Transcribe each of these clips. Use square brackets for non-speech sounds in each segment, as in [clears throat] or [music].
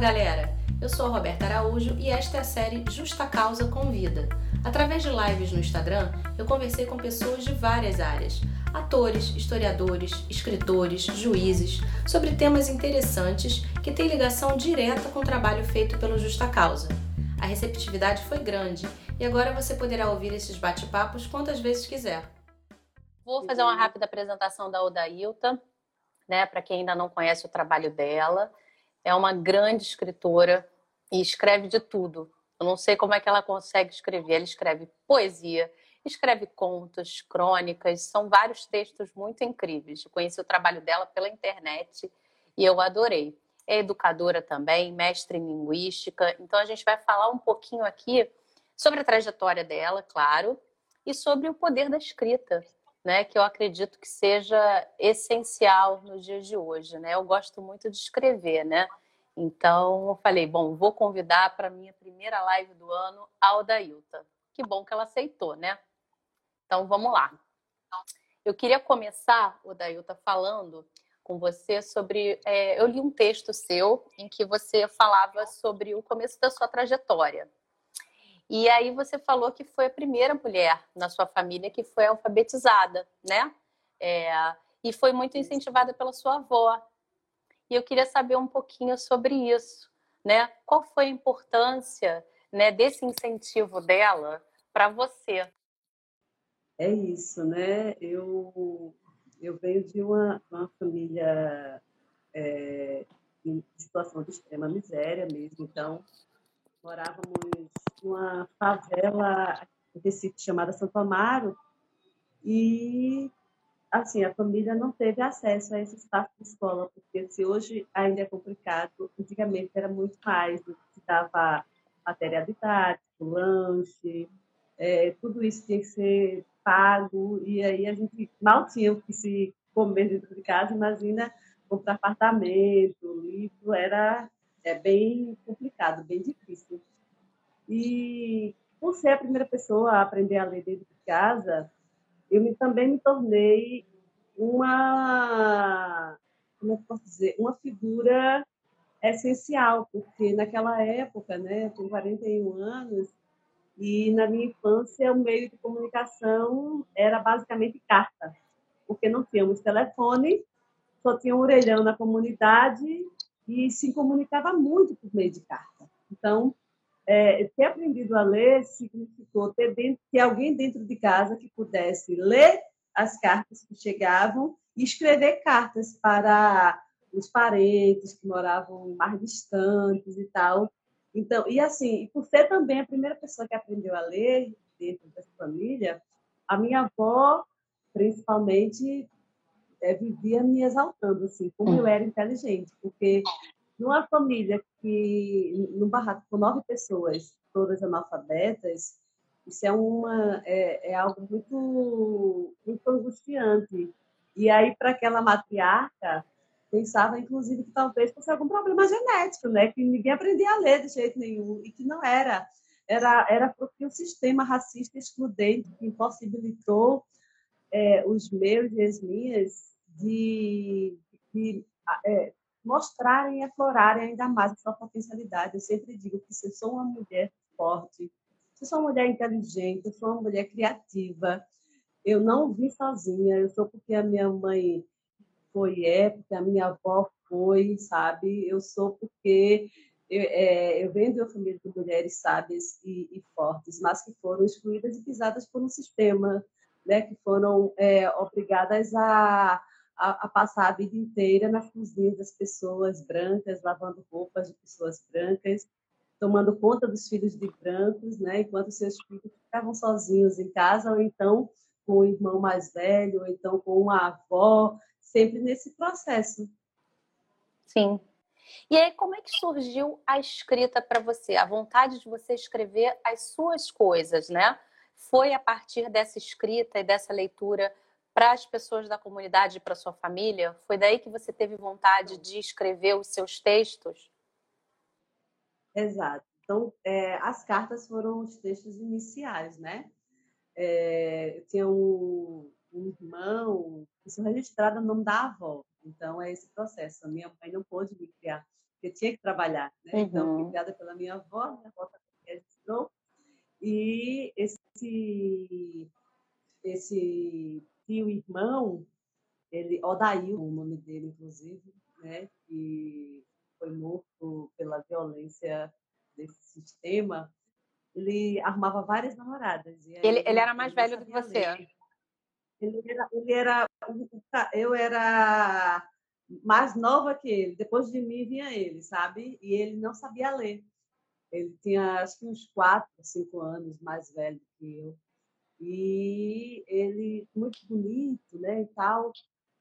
galera! Eu sou a Roberta Araújo e esta é a série Justa Causa Convida. Através de lives no Instagram, eu conversei com pessoas de várias áreas: atores, historiadores, escritores, juízes, sobre temas interessantes que têm ligação direta com o trabalho feito pelo Justa Causa. A receptividade foi grande e agora você poderá ouvir esses bate-papos quantas vezes quiser. Vou fazer uma rápida apresentação da Odailta, né, para quem ainda não conhece o trabalho dela. É uma grande escritora e escreve de tudo. Eu não sei como é que ela consegue escrever. Ela escreve poesia, escreve contos, crônicas, são vários textos muito incríveis. Eu conheci o trabalho dela pela internet e eu adorei. É educadora também, mestre em linguística. Então a gente vai falar um pouquinho aqui sobre a trajetória dela, claro, e sobre o poder da escrita, né, que eu acredito que seja essencial nos dias de hoje, né? Eu gosto muito de escrever, né? Então, eu falei, bom, vou convidar para minha primeira live do ano a Odailta. Que bom que ela aceitou, né? Então, vamos lá. Eu queria começar, Odailta, falando com você sobre. É, eu li um texto seu em que você falava sobre o começo da sua trajetória. E aí você falou que foi a primeira mulher na sua família que foi alfabetizada, né? É, e foi muito incentivada pela sua avó. E eu queria saber um pouquinho sobre isso, né? Qual foi a importância né, desse incentivo dela para você? É isso, né? Eu, eu venho de uma, uma família é, em situação de extrema miséria mesmo, então morávamos numa favela Recife chamada Santo Amaro e assim a família não teve acesso a esse espaço de escola porque se hoje ainda é complicado. Antigamente era muito mais se dava matéria didática lanche é, tudo isso tinha que ser pago e aí a gente mal tinha o que se comer dentro de casa imagina comprar apartamento livro era é bem complicado bem difícil e por ser a primeira pessoa a aprender a ler dentro de casa, eu me, também me tornei uma, como eu posso dizer, uma figura essencial, porque naquela época, né, com 41 anos, e na minha infância o meio de comunicação era basicamente carta, porque não tínhamos telefone, só tinha um orelhão na comunidade e se comunicava muito por meio de carta. Então, é, ter aprendido a ler significou ter, dentro, ter alguém dentro de casa que pudesse ler as cartas que chegavam e escrever cartas para os parentes que moravam mais distantes e tal. Então, e assim, por ser também a primeira pessoa que aprendeu a ler dentro dessa família, a minha avó, principalmente, é, vivia me exaltando, assim, como eu era inteligente, porque numa família que, num barraco com nove pessoas, todas analfabetas, isso é, uma, é, é algo muito, muito angustiante. E aí, para aquela matriarca, pensava, inclusive, que talvez fosse algum problema genético, né? Que ninguém aprendia a ler de jeito nenhum, e que não era. Era, era porque o sistema racista excludente que impossibilitou é, os meus e as minhas de, de é, mostrarem e aflorarem ainda mais a sua potencialidade. Eu sempre digo que se eu sou uma mulher forte, se eu sou uma mulher inteligente, eu sou uma mulher criativa, eu não vim sozinha, eu sou porque a minha mãe foi é, porque a minha avó foi, sabe? Eu sou porque eu, é, eu venho de uma família de mulheres sábias e, e, fortes, mas que foram excluídas e pisadas por um sistema, né? Que foram é, obrigadas a a, a, passar a vida inteira nas cozinhas das pessoas brancas, lavando roupas de pessoas brancas, tomando conta dos filhos de brancos, né, enquanto seus filhos ficavam sozinhos em casa, ou então com o irmão mais velho, ou então com uma avó, sempre nesse processo. Sim. E aí, como é que surgiu a escrita para você? A vontade de você escrever as suas coisas, né? Foi a partir dessa escrita e dessa leitura para as pessoas da comunidade e para sua família? Foi daí que você teve vontade de escrever os seus textos? Exato. Então, é, as cartas foram os textos iniciais, né? É, eu tinha um, um irmão, isso registrado no nome da avó. Então, é esse processo. A minha mãe não pôde me criar porque tinha que trabalhar. Né? Uhum. Então, fui criada pela minha avó, minha avó registrou, e esse, esse tio irmão, ele, Odail, o nome dele, inclusive, né, que foi morto pela violência desse sistema, ele arrumava várias namoradas. ele, ele era mais velho do que você? Ele era, ele era, eu era mais nova que ele. Depois de mim vinha ele, sabe? E ele não sabia ler. Ele tinha, acho que uns quatro, cinco anos mais velho que eu. E ele, muito bonito, né, e tal.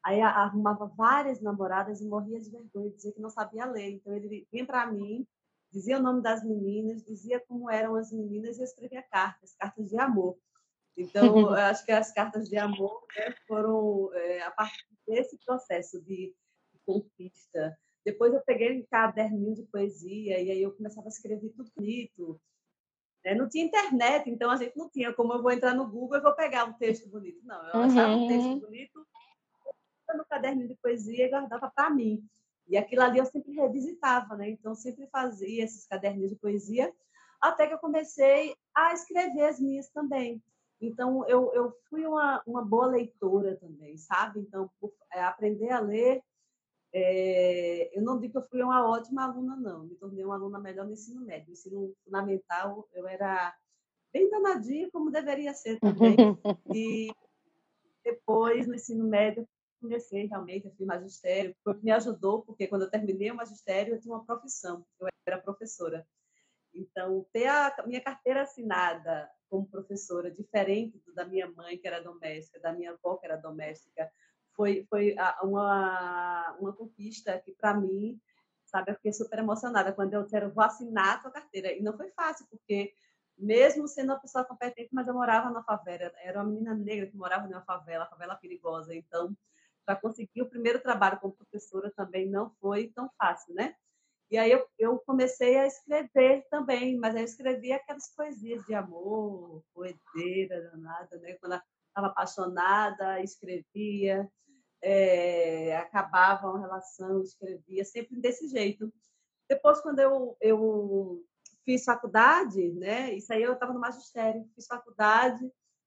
Aí arrumava várias namoradas e morria de vergonha, dizia que não sabia ler. Então ele vinha para mim, dizia o nome das meninas, dizia como eram as meninas e eu escrevia cartas, cartas de amor. Então, [laughs] eu acho que as cartas de amor né, foram é, a partir desse processo de, de conquista. Depois eu peguei um caderninho de poesia e aí eu começava a escrever tudo bonito. É, não tinha internet, então a gente não tinha como eu vou entrar no Google e vou pegar um texto bonito. Não, eu achava um texto uhum. bonito no caderninho de poesia e guardava para mim. E aquilo ali eu sempre revisitava, né? Então sempre fazia esses caderninhos de poesia, até que eu comecei a escrever as minhas também. Então, eu, eu fui uma, uma boa leitora também, sabe? Então, é, aprender a ler, é, eu não digo que eu fui uma ótima aluna, não. Me tornei uma aluna melhor no ensino médio. No ensino fundamental, eu era bem danadinha, como deveria ser também. [laughs] E depois, no ensino médio, comecei realmente, eu fiz magistério, me ajudou, porque quando eu terminei o magistério, eu tinha uma profissão, eu era professora. Então, ter a minha carteira assinada como professora, diferente da minha mãe, que era doméstica, da minha avó, que era doméstica, foi, foi uma, uma conquista que, para mim, sabe, eu fiquei super emocionada quando eu disseram, vou assinar a tua carteira. E não foi fácil, porque mesmo sendo uma pessoa competente, mas eu morava na favela, era uma menina negra que morava numa favela, favela perigosa. Então, para conseguir o primeiro trabalho como professora também não foi tão fácil, né? E aí eu, eu comecei a escrever também, mas eu escrevia aquelas poesias de amor, poedeira, nada, né? Quando estava apaixonada, escrevia, é, acabava uma relação, escrevia, sempre desse jeito. Depois, quando eu, eu fiz faculdade, né? Isso aí eu estava no magistério, fiz faculdade,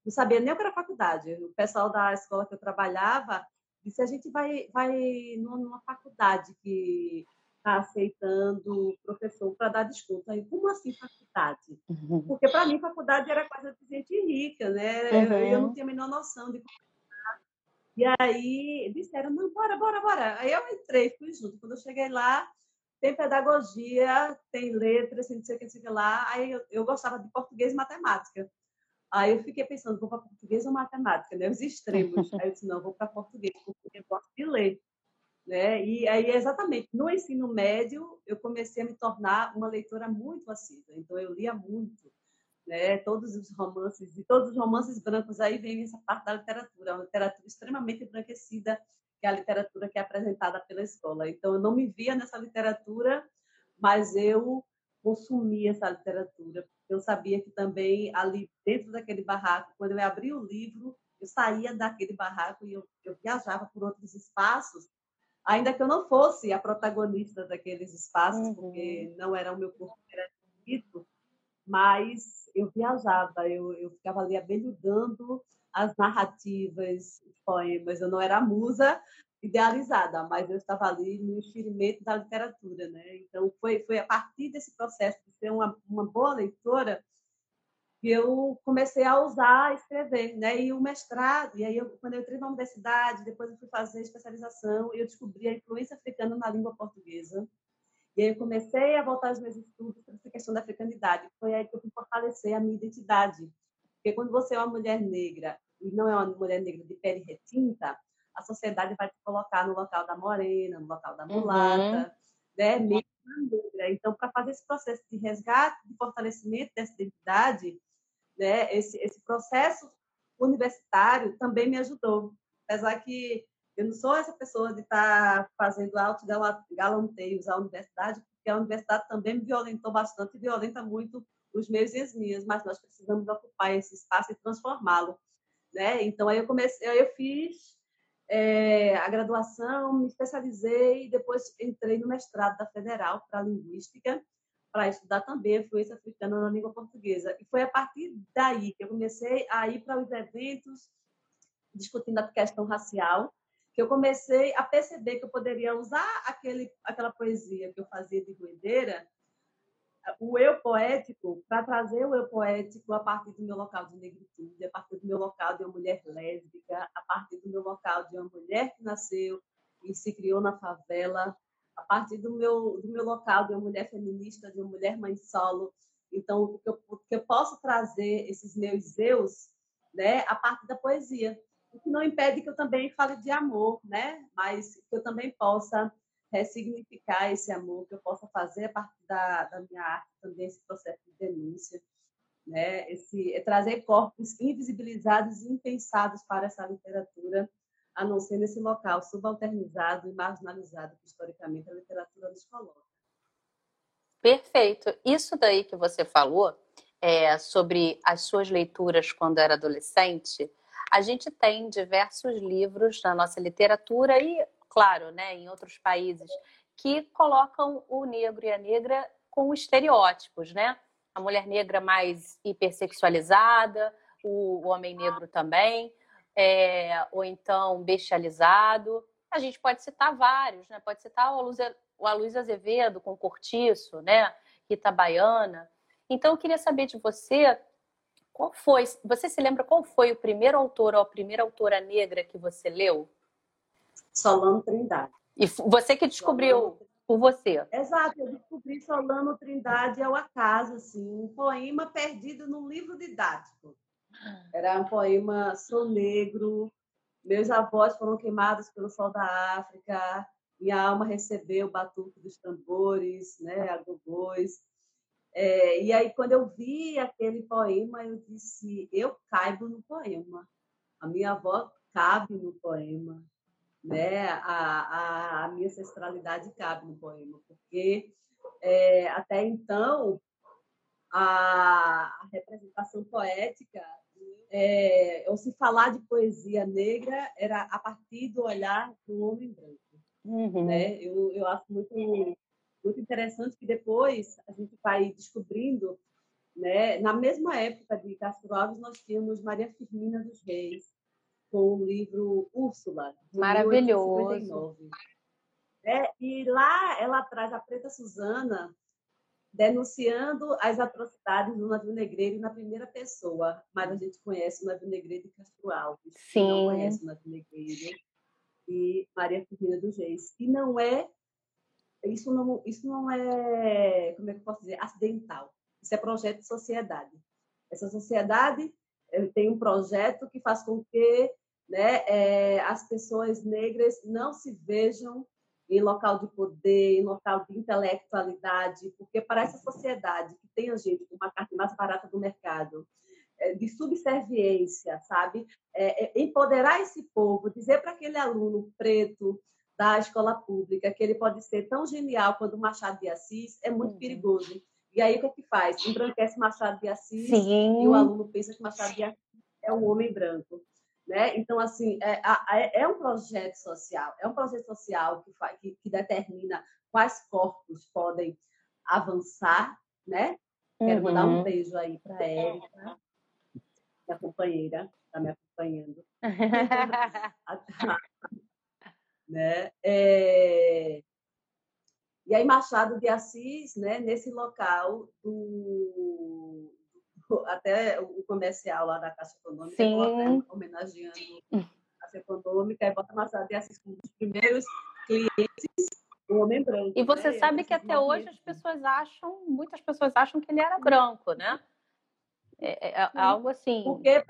não sabia nem o que era faculdade. O pessoal da escola que eu trabalhava disse: a gente vai, vai numa faculdade que está aceitando professor para dar desconto. Aí, como assim faculdade? Uhum. Porque para mim faculdade era coisa de gente rica, né? Uhum. Eu não tinha a menor noção de e aí disseram, não, bora, bora, bora. Aí eu entrei, fui junto. Quando eu cheguei lá, tem pedagogia, tem letras, não sei o que, não sei o que lá. Aí eu, eu gostava de português e matemática. Aí eu fiquei pensando, vou para português ou matemática, né? Os extremos. [laughs] Aí eu disse, não, vou para português, porque eu gosto de ler. Né? E aí, exatamente, no ensino médio, eu comecei a me tornar uma leitora muito assídua. Então, eu lia muito. Né? Todos os romances, e todos os romances brancos aí vem essa parte da literatura, uma literatura extremamente embranquecida, que é a literatura que é apresentada pela escola. Então, eu não me via nessa literatura, mas eu consumia essa literatura. Eu sabia que também ali dentro daquele barraco, quando eu abria o livro, eu saía daquele barraco e eu, eu viajava por outros espaços ainda que eu não fosse a protagonista daqueles espaços, uhum. porque não era o meu corpo que era escrito, mas eu viajava, eu, eu ficava ali abelhudando as narrativas, os poemas. Eu não era a musa idealizada, mas eu estava ali no enxerimento da literatura, né? Então foi foi a partir desse processo de ser uma, uma boa leitora que eu comecei a usar escrever, né? E o mestrado, e aí eu, quando eu entrei na universidade, depois eu fui fazer especialização eu descobri a influência africana na língua portuguesa. E aí eu comecei a voltar aos meus estudos sobre essa questão da africanidade. Foi aí que eu fui fortalecer a minha identidade. Porque quando você é uma mulher negra e não é uma mulher negra de pele retinta, a sociedade vai te colocar no local da morena, no local da mulata, uhum. né? Mesmo negra. Então, para fazer esse processo de resgate, de fortalecimento dessa identidade, né, esse, esse processo universitário também me ajudou. Apesar que eu não sou essa pessoa de estar tá fazendo alto galanteios à universidade, porque a universidade também me violentou bastante e violenta muito os meus e as minhas, mas nós precisamos ocupar esse espaço e transformá-lo. Né? Então, aí eu comecei, aí eu fiz é, a graduação, me especializei depois entrei no mestrado da Federal para Linguística, para estudar também a influência africana na língua portuguesa. E foi a partir daí que eu comecei a ir para os eventos discutindo a questão racial, que eu comecei a perceber que eu poderia usar aquele, aquela poesia que eu fazia de ruedeira o eu poético, para trazer o eu poético a partir do meu local de negritude, a partir do meu local de uma mulher lésbica, a partir do meu local de uma mulher que nasceu e se criou na favela, a partir do meu, do meu local de uma mulher feminista, de uma mulher mãe solo. Então, que eu, que eu posso trazer esses meus eus né, a partir da poesia. O que não impede que eu também fale de amor, né? mas que eu também possa ressignificar esse amor, que eu possa fazer a partir da, da minha arte também esse processo de denúncia, né? Esse, é trazer corpos invisibilizados e impensados para essa literatura, a não ser nesse local subalternizado e marginalizado que historicamente a literatura nos coloca. Perfeito. Isso daí que você falou é, sobre as suas leituras quando era adolescente, a gente tem diversos livros na nossa literatura e claro, né, em outros países, que colocam o negro e a negra com estereótipos, né? A mulher negra mais hipersexualizada, o homem negro também, é, ou então bestializado. A gente pode citar vários, né? Pode citar o Aloysio Azevedo com Cortiço, né? Rita Baiana. Então, eu queria saber de você, qual foi, você se lembra qual foi o primeiro autor ou a primeira autora negra que você leu? Solano Trindade. E você que descobriu Solano... por você? Exato, eu descobri Solano Trindade ao acaso, assim, um poema perdido num livro didático. Era um poema Sou Negro, meus avós foram queimados pelo sol da África, minha alma recebeu o batuque dos tambores, né, a gogôs. É, e aí, quando eu vi aquele poema, eu disse: eu caibo no poema. A minha avó cabe no poema né, a, a, minha ancestralidade cabe no poema, porque é, até então a, a representação poética, é, ou se falar de poesia negra, era a partir do olhar do homem branco. Uhum. Né? Eu, eu acho muito, muito interessante que depois a gente vai descobrindo, né? na mesma época de Castro Alves, nós tínhamos Maria Firmina dos Reis, com o livro Úrsula, Maravilhoso. É, e lá ela traz a Preta Suzana denunciando as atrocidades do navio negreiro na primeira pessoa, mas a gente conhece o navio negreiro de Castro Alves, Sim. não conhece o navio negreiro e Maria Firmina dos Reis. E não é isso não isso não é como é que eu posso dizer acidental. Isso é projeto de sociedade. Essa sociedade tem um projeto que faz com que né, é, as pessoas negras não se vejam em local de poder, em local de intelectualidade, porque para essa sociedade que tem a gente com uma carta mais barata do mercado, é, de subserviência, sabe? É, é, empoderar esse povo, dizer para aquele aluno preto da escola pública que ele pode ser tão genial quanto Machado de Assis é muito uhum. perigoso. E aí o que é que faz? Embranquece Machado de Assis Sim. e o aluno pensa que Machado de Assis é um homem branco. Né? Então, assim, é, é, um projeto social, é um projeto social que, faz, que, que determina quais corpos podem avançar, né? Quero uhum. mandar um uhum. beijo aí para a Érica, minha companheira, está me acompanhando. [laughs] né? É... E aí Machado de Assis, né, nesse local do até o comercial lá da Caixa Econômica, Sim. homenageando a Caixa Econômica, e bota Machado de Assis como um dos primeiros clientes do homem branco. E você né? sabe que até hoje as pessoas acham, muitas pessoas acham que ele era branco, né? É, é, é algo assim. Porque é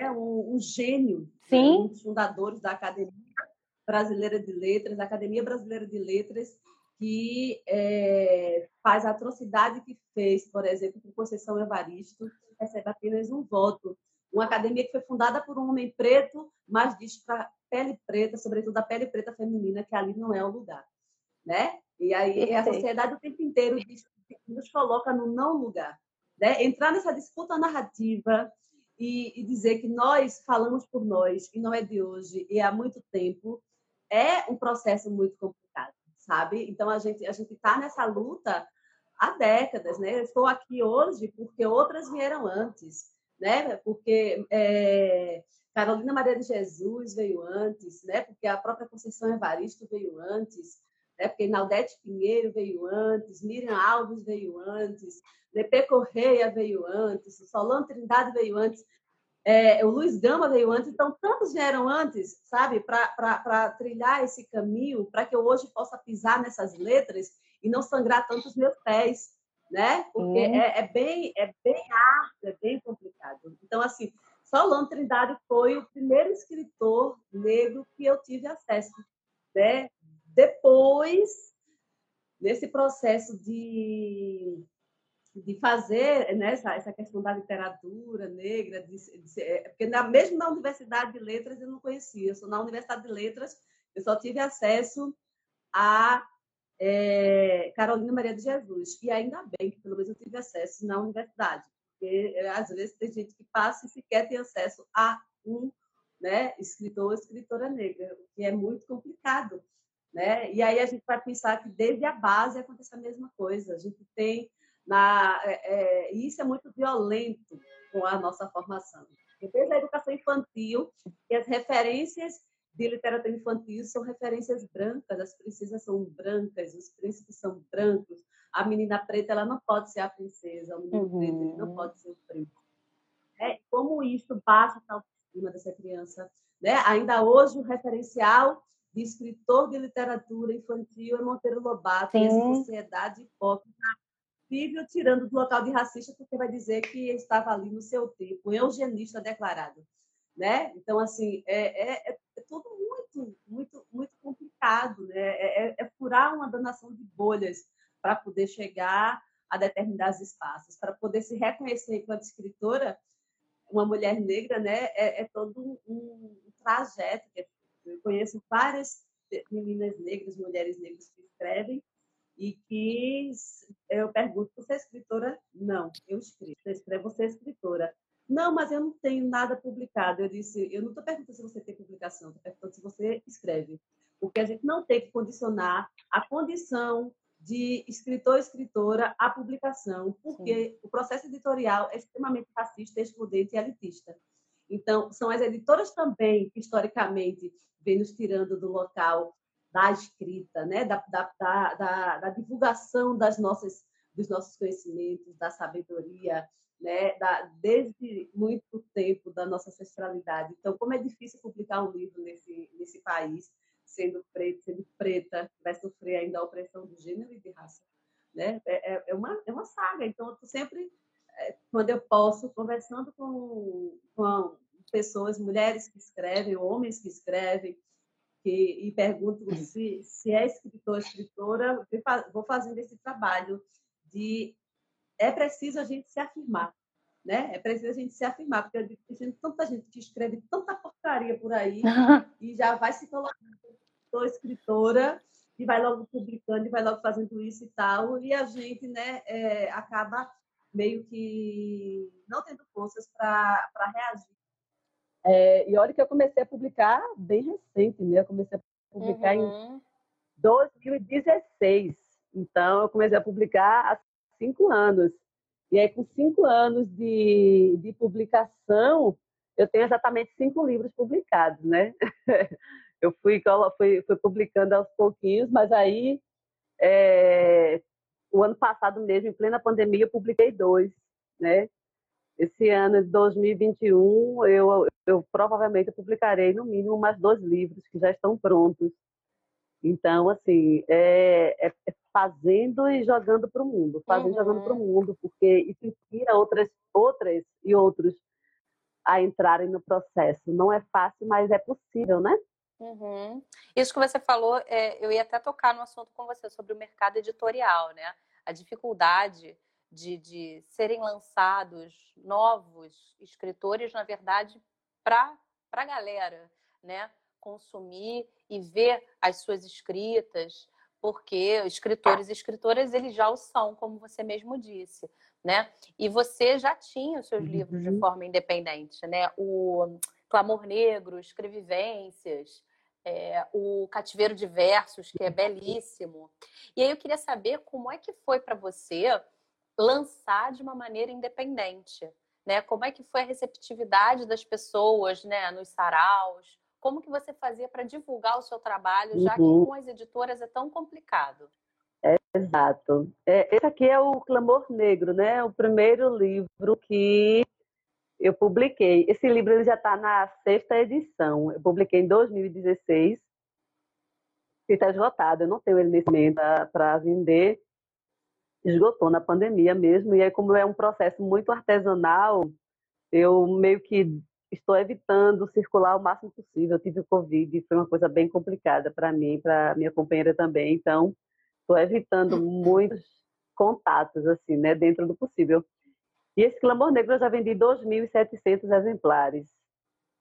né, um, um gênio, né, Sim. Né, um dos fundadores da Academia Brasileira de Letras, a Academia Brasileira de Letras, que é, faz a atrocidade que fez, por exemplo, com Conceição Evaristo, recebe apenas um voto. Uma academia que foi fundada por um homem preto, mas diz para pele preta, sobretudo a pele preta feminina, que ali não é o lugar. Né? E aí a sociedade o tempo inteiro diz, nos coloca no não lugar. Né? Entrar nessa disputa narrativa e, e dizer que nós falamos por nós, e não é de hoje, e há muito tempo, é um processo muito complicado, sabe? Então, a gente a gente está nessa luta há décadas, né? Eu estou aqui hoje porque outras vieram antes, né? Porque é, Carolina Maria de Jesus veio antes, né? Porque a própria Conceição Evaristo veio antes, né? Porque Naldete Pinheiro veio antes, Miriam Alves veio antes, Lepê Correia veio antes, Solano Trindade veio antes, é, o Luiz Gama veio antes, então tantos vieram antes, sabe, para trilhar esse caminho, para que eu hoje possa pisar nessas letras e não sangrar tanto os meus pés, né? Porque hum. é, é, bem é bem árduo, é bem complicado. Então, assim, Solano Trindade foi o primeiro escritor negro que eu tive acesso, né? Depois, nesse processo de de fazer né, essa, essa questão da literatura negra, de, de, é, porque na, mesmo na Universidade de Letras eu não conhecia. Eu sou na Universidade de Letras, eu só tive acesso a é, Carolina Maria de Jesus. E ainda bem que pelo menos eu tive acesso na universidade, porque é, às vezes tem gente que passa e sequer tem acesso a um né, escritor ou escritora negra, o que é muito complicado. Né? E aí a gente vai pensar que desde a base acontece a mesma coisa. A gente tem na, é, é, isso é muito violento com a nossa formação. Desde a educação infantil, e as referências de literatura infantil são referências brancas, as princesas são brancas, os príncipes são brancos, a menina preta ela não pode ser a princesa, o menino uhum. preto ele não pode ser o príncipe. É, como isso baixa a autoestima dessa criança. Né? Ainda hoje, o referencial de escritor de literatura infantil é Monteiro Lobato, Sim. e essa sociedade hipócrita possível, tirando do local de racista, porque vai dizer que estava ali no seu tempo, eugenista declarado. Né? Então, assim, é, é, é tudo muito, muito, muito complicado. Né? É, é, é furar uma danação de bolhas para poder chegar a determinados espaços, para poder se reconhecer enquanto escritora, uma mulher negra, né? É, é todo um, um trajeto. Eu conheço várias meninas negras, mulheres negras que escrevem, e que eu pergunto, você é escritora? Não, eu escrevo. Você escreve, você é escritora. Não, mas eu não tenho nada publicado. Eu disse, eu não estou perguntando se você tem publicação, estou perguntando se você escreve. Porque a gente não tem que condicionar a condição de escritor escritora à publicação, porque Sim. o processo editorial é extremamente racista, excludente e elitista. Então, são as editoras também que, historicamente, vêm nos tirando do local da escrita, né? da, da, da, da divulgação das nossas, dos nossos conhecimentos, da sabedoria, né? da, desde muito tempo da nossa ancestralidade. Então, como é difícil publicar um livro nesse, nesse país, sendo preto, sendo preta, vai sofrer ainda a opressão do gênero e de raça. Né? É, é, é uma, é uma saga. Então, eu sempre, é, quando eu posso, conversando com, com pessoas, mulheres que escrevem, homens que escrevem, que, e pergunto se, se é escritor, escritora, vou fazendo esse trabalho de é preciso a gente se afirmar, né? É preciso a gente se afirmar, porque eu digo que tem tanta gente que escreve tanta porcaria por aí [laughs] e já vai se colocando, sou escritora e vai logo publicando e vai logo fazendo isso e tal, e a gente, né, é, acaba meio que não tendo forças para reagir é, e olha que eu comecei a publicar bem recente, né? Eu comecei a publicar uhum. em 2016. Então, eu comecei a publicar há cinco anos. E aí, com cinco anos de, de publicação, eu tenho exatamente cinco livros publicados, né? [laughs] eu fui, fui, fui publicando aos pouquinhos, mas aí, é, o ano passado mesmo, em plena pandemia, eu publiquei dois, né? Esse ano de 2021, eu, eu provavelmente publicarei no mínimo mais dois livros que já estão prontos. Então, assim, é, é, é fazendo e jogando para o mundo, fazendo e jogando para o uhum. mundo, porque isso inspira outras, outras e outros a entrarem no processo. Não é fácil, mas é possível, né? Uhum. Isso que você falou, é, eu ia até tocar no assunto com você sobre o mercado editorial, né? A dificuldade de, de serem lançados novos escritores, na verdade, para a galera, né? Consumir e ver as suas escritas, porque escritores e escritoras eles já o são, como você mesmo disse, né? E você já tinha os seus uhum. livros de uhum. forma independente, né? O Clamor Negro, Escrevivências, é, o Cativeiro de Versos, que é belíssimo. E aí eu queria saber como é que foi para você lançar de uma maneira independente, né? Como é que foi a receptividade das pessoas, né, nos saraus? Como que você fazia para divulgar o seu trabalho, já uhum. que com as editoras é tão complicado? É, exato. É, esse aqui é o Clamor Negro, né? O primeiro livro que eu publiquei. Esse livro ele já está na sexta edição. Eu publiquei em 2016. Está esgotado. Eu não tenho ele nesse momento para vender. Esgotou na pandemia mesmo. E aí, como é um processo muito artesanal, eu meio que estou evitando circular o máximo possível. Eu tive o Covid e foi uma coisa bem complicada para mim, para minha companheira também. Então, estou evitando muitos contatos, assim, né, dentro do possível. E esse Clamor Negro eu já vendi 2.700 exemplares,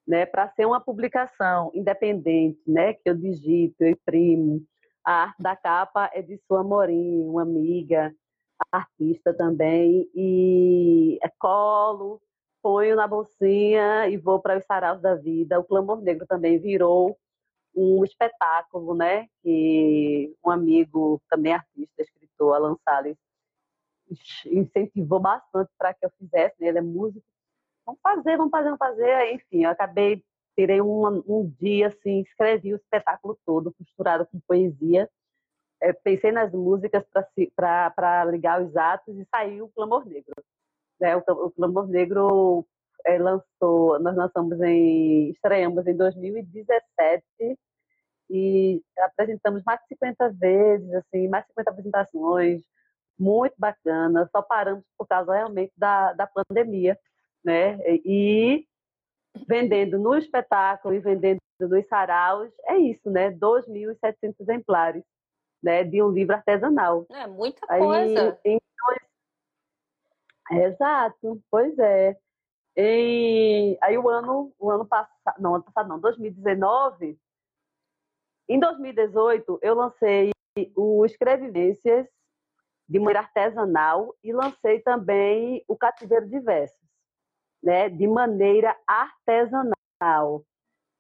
né, para ser uma publicação independente, né, que eu digito, eu imprimo. A arte da capa é de Sua Morim, uma amiga, artista também, e é colo, ponho na bolsinha e vou para os saraus da vida. O Clamor Negro também virou um espetáculo, né? Que um amigo, também artista, escritor, Alan Salles, incentivou bastante para que eu fizesse. Né? Ele é músico. Vamos fazer, vamos fazer, vamos fazer. Enfim, eu acabei, tirei um, um dia, assim, escrevi o espetáculo todo, costurado com poesia. É, pensei nas músicas para ligar os atos e saiu o Clamor Negro. Né? O, o Clamor Negro é, lançou, nós lançamos em, estreamos em 2017 e apresentamos mais de 50 vezes, assim, mais de 50 apresentações, muito bacana, só paramos por causa realmente da, da pandemia, né? E vendendo no espetáculo e vendendo nos saraus, é isso, né? 2.700 exemplares, né? De um livro artesanal. É muita coisa. Aí, em Exato, pois é. E aí o ano, o ano passado, não, ano passado não, 2019, em 2018 eu lancei o Escrevivências de maneira artesanal e lancei também o Cativeiro de Versos, né, de maneira artesanal.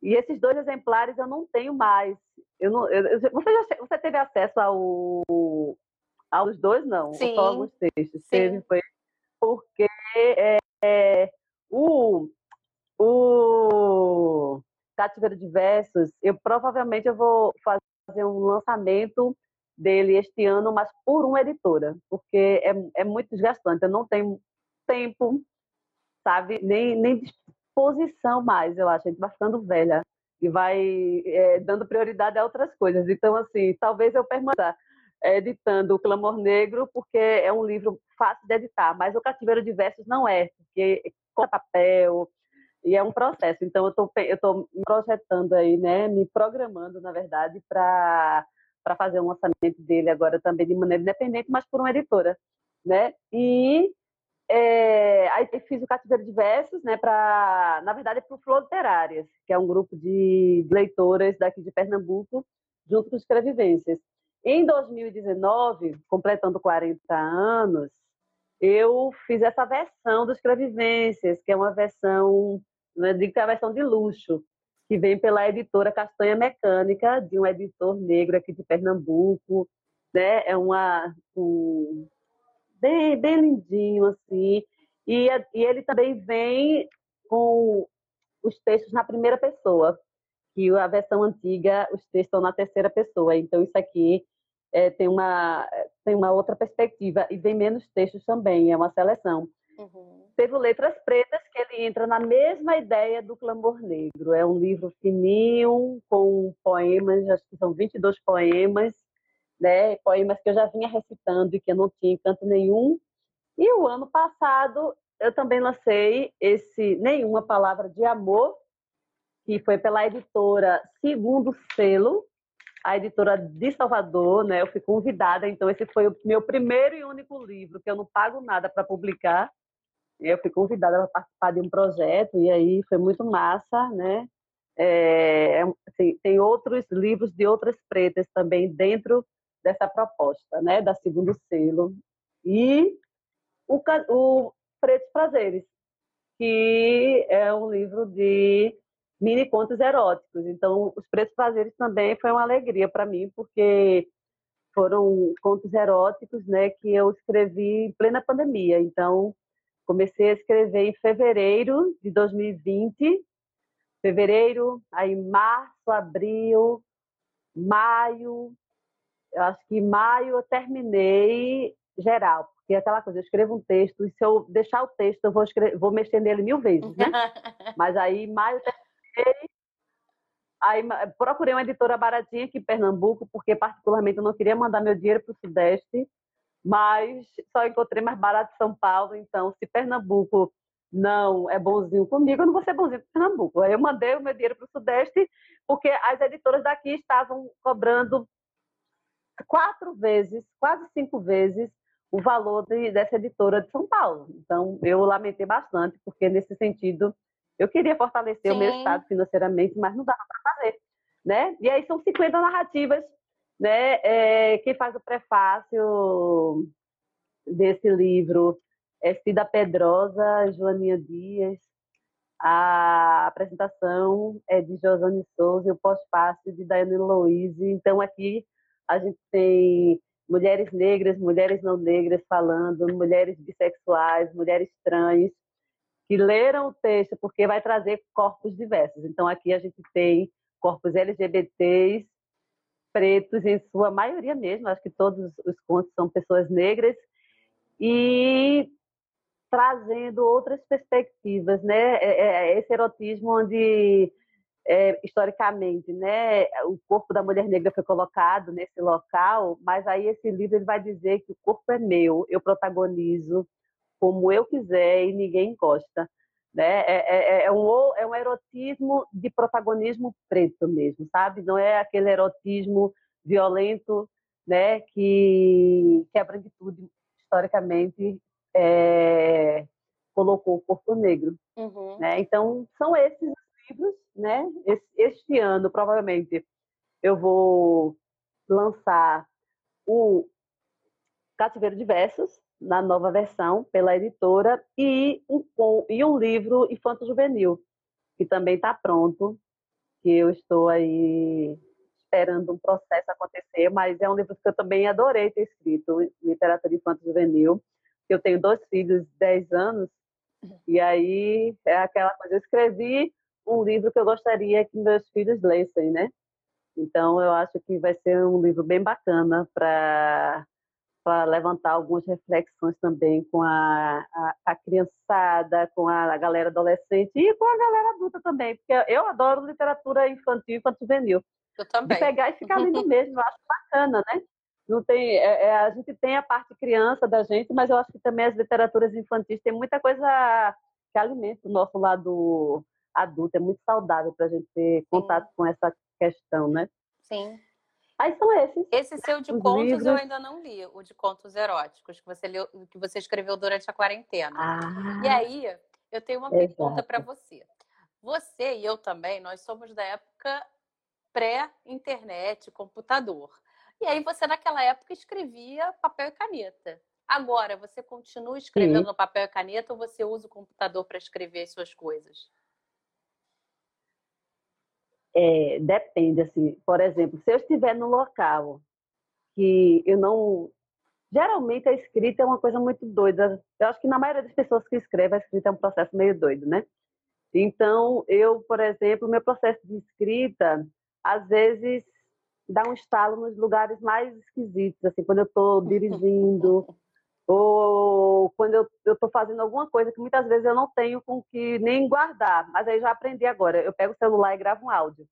E esses dois exemplares eu não tenho mais. Eu não, eu, você, já, você teve acesso ao, aos dois, não? Sim. Só alguns textos? Sim. Teve, foi porque é, é, o, o Cativeiro de Versos, eu provavelmente eu vou fazer um lançamento dele este ano, mas por uma editora, porque é, é muito desgastante. Eu não tenho tempo, sabe, nem, nem disposição mais, eu acho. A gente vai ficando velha e vai é, dando prioridade a outras coisas. Então, assim, talvez eu permaneça editando o Clamor Negro, porque é um livro fácil de editar, mas o Cativeiro de Versos não é, porque com papel e é um processo. Então, eu tô, estou me projetando aí, né, me programando, na verdade, para para fazer um lançamento dele agora também de maneira independente, mas por uma editora, né? E é, aí fiz o Cativeiro de Versos, né, para, na verdade, para o Flor Literárias, que é um grupo de leitoras daqui de Pernambuco, junto com Escrevivências. Em 2019, completando 40 anos, eu fiz essa versão do Escrevivências, que é uma versão, né, digo que é versão de luxo, que vem pela editora Castanha Mecânica, de um editor negro aqui de Pernambuco, né? É uma um, bem, bem lindinho assim, e, e ele também vem com os textos na primeira pessoa, que a versão antiga os textos estão na terceira pessoa. Então isso aqui é, tem, uma, tem uma outra perspectiva e vem menos textos também, é uma seleção. Uhum. Teve Letras Pretas, que ele entra na mesma ideia do Clamor Negro. É um livro fininho, com poemas, acho que são 22 poemas, né? poemas que eu já vinha recitando e que eu não tinha canto nenhum. E o ano passado eu também lancei esse Nenhuma Palavra de Amor, que foi pela editora Segundo Selo, a editora de Salvador, né? Eu fui convidada, então esse foi o meu primeiro e único livro que eu não pago nada para publicar. Eu fui convidada para participar de um projeto e aí foi muito massa, né? É, é assim, tem outros livros de outras pretas também dentro dessa proposta, né, da Segundo Selo, e o, o Pretos Prazeres, que é um livro de mini contos eróticos. Então, os Pretos Prazeres também foi uma alegria para mim, porque foram contos eróticos, né, que eu escrevi em plena pandemia. Então, comecei a escrever em fevereiro de 2020, fevereiro, aí março, abril, maio, eu acho que maio eu terminei geral, porque é aquela coisa, eu escrevo um texto e se eu deixar o texto eu vou, escrever, vou mexer nele mil vezes, né? [laughs] Mas aí maio eu terminei, aí procurei uma editora baratinha aqui em Pernambuco, porque particularmente eu não queria mandar meu dinheiro para o Sudeste, mas só encontrei mais barato em São Paulo, então se Pernambuco não é bonzinho comigo, eu não vou ser bonzinho para Pernambuco. Aí eu mandei o meu dinheiro para o Sudeste, porque as editoras daqui estavam cobrando quatro vezes, quase cinco vezes, o valor de, dessa editora de São Paulo. Então, eu lamentei bastante, porque nesse sentido, eu queria fortalecer Sim. o meu estado financeiramente, mas não dava para fazer. Né? E aí são 50 narrativas, né? É, quem faz o prefácio desse livro é Cida Pedrosa, Joaninha Dias, a apresentação é de Josane Souza e o pós-fácil de Daiane Louise. Então, aqui a gente tem mulheres negras, mulheres não negras falando, mulheres bissexuais, mulheres trans, que leram o texto porque vai trazer corpos diversos. Então, aqui a gente tem corpos LGBTs, pretos, em sua maioria mesmo, acho que todos os contos são pessoas negras, e trazendo outras perspectivas, né? É, é, é esse erotismo onde é, historicamente, né, o corpo da mulher negra foi colocado nesse local, mas aí esse livro ele vai dizer que o corpo é meu, eu protagonizo como eu quiser e ninguém encosta. Né? É, é, é, um, é um erotismo de protagonismo preto mesmo, sabe? Não é aquele erotismo violento né, que, que a branquitude historicamente é, colocou o corpo negro. Uhum. Né? Então, são esses livros, né? Este ano, provavelmente, eu vou lançar o Cativeiro de Versos, na nova versão, pela editora, e um, e um livro infanto-juvenil, que também está pronto, que eu estou aí esperando um processo acontecer, mas é um livro que eu também adorei ter escrito, literatura infanto-juvenil. Eu tenho dois filhos de 10 anos, e aí é aquela coisa, eu escrevi um livro que eu gostaria que meus filhos lessem, né? Então, eu acho que vai ser um livro bem bacana para levantar algumas reflexões também com a, a, a, criançada, com a galera adolescente e com a galera adulta também, porque eu adoro literatura infantil e juvenil. Eu também. De pegar e ficar lendo mesmo, eu acho bacana, né? Não tem, é, é, a gente tem a parte criança da gente, mas eu acho que também as literaturas infantis têm muita coisa que alimenta o nosso lado adulta, é muito saudável para a gente ter contato Sim. com essa questão, né? Sim. Aí são esses. Esse seu de contos livros. eu ainda não li, o de contos eróticos que você leu, que você escreveu durante a quarentena. Ah, e aí, eu tenho uma exato. pergunta para você. Você e eu também, nós somos da época pré-internet, computador. E aí você naquela época escrevia papel e caneta. Agora, você continua escrevendo Sim. no papel e caneta ou você usa o computador para escrever as suas coisas? É, depende, assim, por exemplo, se eu estiver no local que eu não. Geralmente a escrita é uma coisa muito doida. Eu acho que na maioria das pessoas que escrevem, a escrita é um processo meio doido, né? Então, eu, por exemplo, meu processo de escrita, às vezes, dá um estalo nos lugares mais esquisitos, assim, quando eu estou [laughs] dirigindo, ou quando eu estou fazendo alguma coisa que muitas vezes eu não tenho com que nem guardar, mas aí já aprendi agora. Eu pego o celular e gravo um áudio.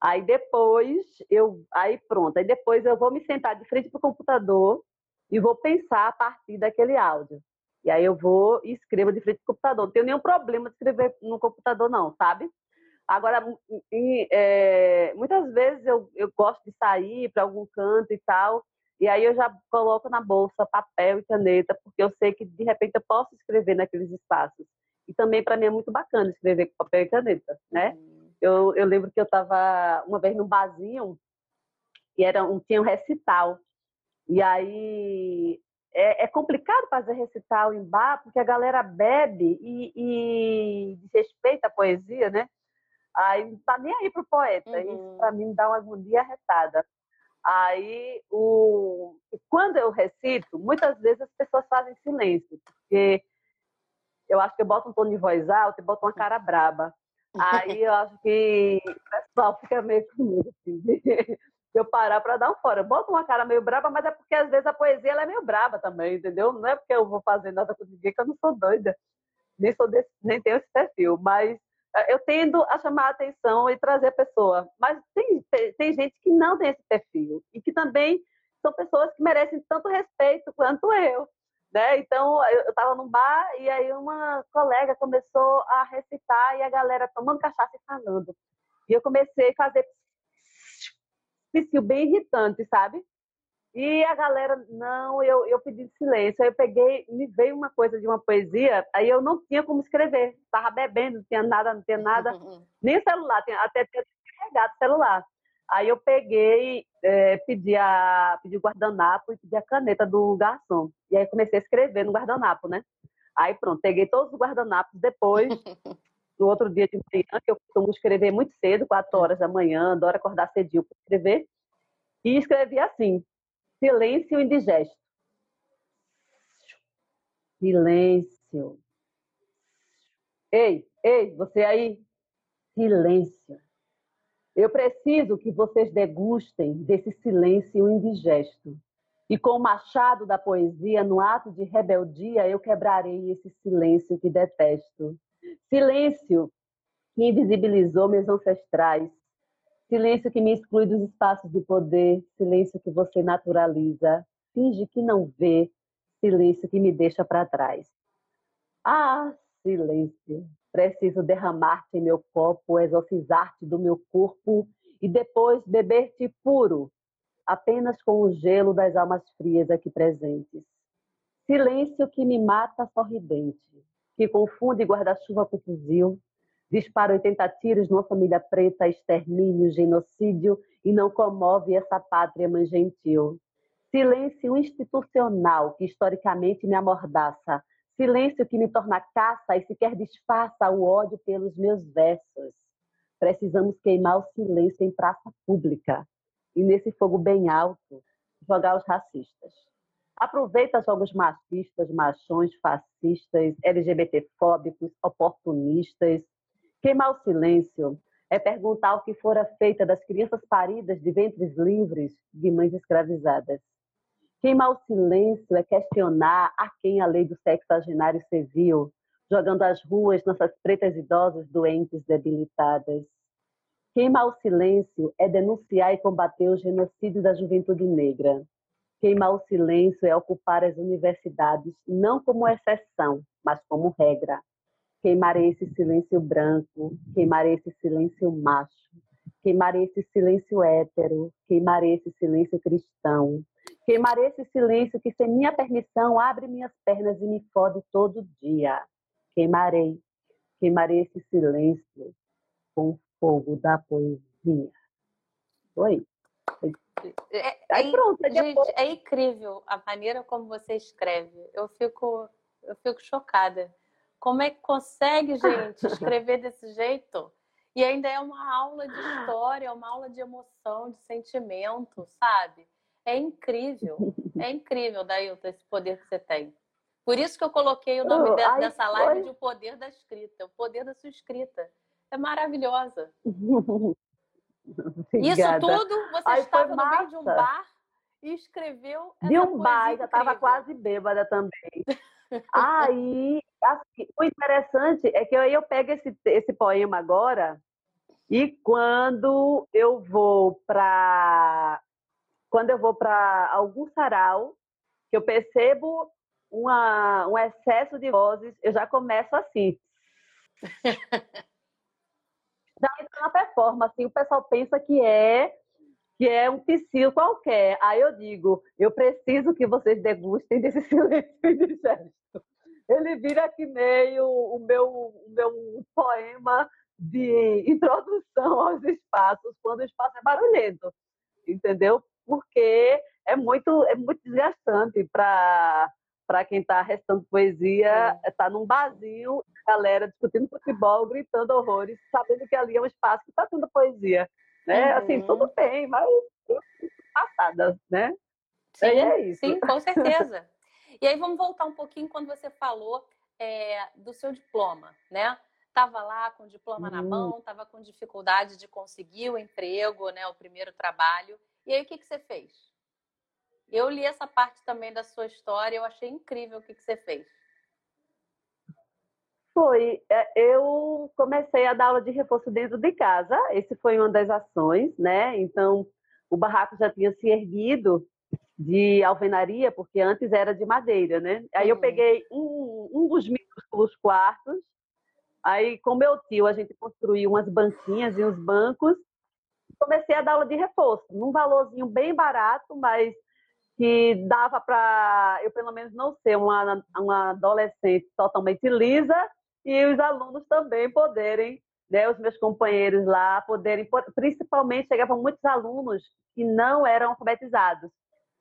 Aí depois eu, aí pronto, aí depois eu vou me sentar de frente para o computador e vou pensar a partir daquele áudio. E aí eu vou e escrevo de frente para o computador. Não tenho nenhum problema de escrever no computador, não, sabe? Agora, em, é, muitas vezes eu, eu gosto de sair para algum canto e tal, e aí eu já coloco na bolsa papel e caneta, porque eu sei que de repente eu posso escrever naqueles espaços. E também para mim é muito bacana escrever com papel e caneta, né? Uhum. Eu, eu lembro que eu estava uma vez num barzinho e era um, tinha um recital E aí é, é, complicado fazer recital em bar, porque a galera bebe e, e desrespeita a poesia, né? Aí não tá nem aí pro poeta. Uhum. Isso para mim dá uma agonia retada. Aí, o... quando eu recito, muitas vezes as pessoas fazem silêncio, porque eu acho que eu boto um tom de voz alta e boto uma cara braba. Aí eu acho que o pessoal fica meio com medo assim, [laughs] eu parar para dar um fora. Boto uma cara meio braba, mas é porque às vezes a poesia ela é meio braba também, entendeu? Não é porque eu vou fazer nada com ninguém que eu não sou doida. Nem, sou desse, nem tenho esse perfil. Mas eu tendo a chamar a atenção e trazer a pessoa. Mas tem, tem gente que não tem esse perfil e que também são pessoas que merecem tanto respeito quanto eu. Né? Então, eu estava num bar e aí uma colega começou a recitar e a galera tomando cachaça e falando. E eu comecei a fazer psiu bem irritante, sabe? E a galera, não, eu, eu pedi silêncio. Aí eu peguei, me veio uma coisa de uma poesia, aí eu não tinha como escrever. Estava bebendo, não tinha nada, não tinha nada, [laughs] nem celular, até tinha carregado celular. Aí eu peguei, é, pedi, a, pedi o guardanapo e pedi a caneta do garçom. E aí comecei a escrever no guardanapo, né? Aí pronto, peguei todos os guardanapos depois, [laughs] no outro dia de manhã, que eu costumo escrever muito cedo, 4 horas da manhã, adoro acordar cedinho para escrever. E escrevi assim, silêncio indigesto. Silêncio. Ei, ei, você aí? Silêncio. Eu preciso que vocês degustem desse silêncio indigesto. E com o machado da poesia, no ato de rebeldia, eu quebrarei esse silêncio que detesto. Silêncio que invisibilizou meus ancestrais. Silêncio que me exclui dos espaços de poder. Silêncio que você naturaliza. Finge que não vê. Silêncio que me deixa para trás. Ah, silêncio. Preciso derramar-te em meu copo, exorcizar-te do meu corpo e depois beber-te puro, apenas com o gelo das almas frias aqui presentes. Silêncio que me mata sorridente, que confunde guarda-chuva com fuzil, dispara 80 tiros numa família preta, extermínio, genocídio e não comove essa pátria mãe gentil. Silêncio institucional que historicamente me amordaça, Silêncio que me torna caça e sequer disfarça o ódio pelos meus versos. Precisamos queimar o silêncio em praça pública e nesse fogo bem alto jogar os racistas. Aproveita jogos machistas, machões, fascistas, LGBTfóbicos, oportunistas. Queimar o silêncio é perguntar o que fora feita das crianças paridas de ventres livres de mães escravizadas. Queimar o silêncio é questionar a quem a lei do sexagenário serviu, jogando às ruas nossas pretas idosas doentes, debilitadas. Queimar o silêncio é denunciar e combater o genocídio da juventude negra. Queimar o silêncio é ocupar as universidades não como exceção, mas como regra. Queimarei esse silêncio branco, queimarei esse silêncio macho, queimarei esse silêncio hétero, queimarei esse silêncio cristão, Queimarei esse silêncio que, sem minha permissão, abre minhas pernas e me fode todo dia. Queimarei, queimarei esse silêncio com o fogo da poesia. Oi. É, Aí, pronto, é gente, depois... é incrível a maneira como você escreve. Eu fico, eu fico chocada. Como é que consegue, gente, [laughs] escrever desse jeito? E ainda é uma aula de história, uma aula de emoção, de sentimento, sabe? É incrível, é incrível, Dailton, esse poder que você tem. Por isso que eu coloquei o nome oh, de, dessa live de O Poder da Escrita, o poder da sua escrita. É maravilhosa. [laughs] isso tudo, você ai, estava no meio de um bar e escreveu essa De um bar, já estava quase bêbada também. Aí, [laughs] o interessante é que eu, eu pego esse, esse poema agora e quando eu vou para quando eu vou para algum sarau, que eu percebo uma, um excesso de vozes, eu já começo assim. já entra na performance, assim, o pessoal pensa que é que é um psil qualquer. Aí eu digo, eu preciso que vocês degustem desse [laughs] silêncio de gesto. Ele vira aqui meio o meu, o meu poema de introdução aos espaços, quando o espaço é barulhento, entendeu? porque é muito, é muito desgastante para para quem está restando poesia, está é. num barzinho, galera discutindo futebol, gritando horrores, sabendo que ali é um espaço que está tendo poesia. Né? Uhum. Assim, tudo bem, mas passada, né? Sim, é isso. sim, com certeza. E aí vamos voltar um pouquinho quando você falou é, do seu diploma, né? Estava lá com o diploma na mão, estava com dificuldade de conseguir o emprego, né? O primeiro trabalho. E aí o que, que você fez? Eu li essa parte também da sua história, eu achei incrível o que, que você fez. Foi. É, eu comecei a dar aula de reforço dentro de casa. Esse foi uma das ações, né? Então, o barraco já tinha se erguido de alvenaria, porque antes era de madeira, né? Aí eu uhum. peguei um, um dos minúsculos quartos, aí com meu tio a gente construiu umas banquinhas e uns bancos, comecei a dar aula de reforço, num valorzinho bem barato, mas que dava para eu, pelo menos, não ser uma, uma adolescente totalmente lisa e os alunos também poderem, né, os meus companheiros lá, poderem, principalmente chegavam muitos alunos que não eram alfabetizados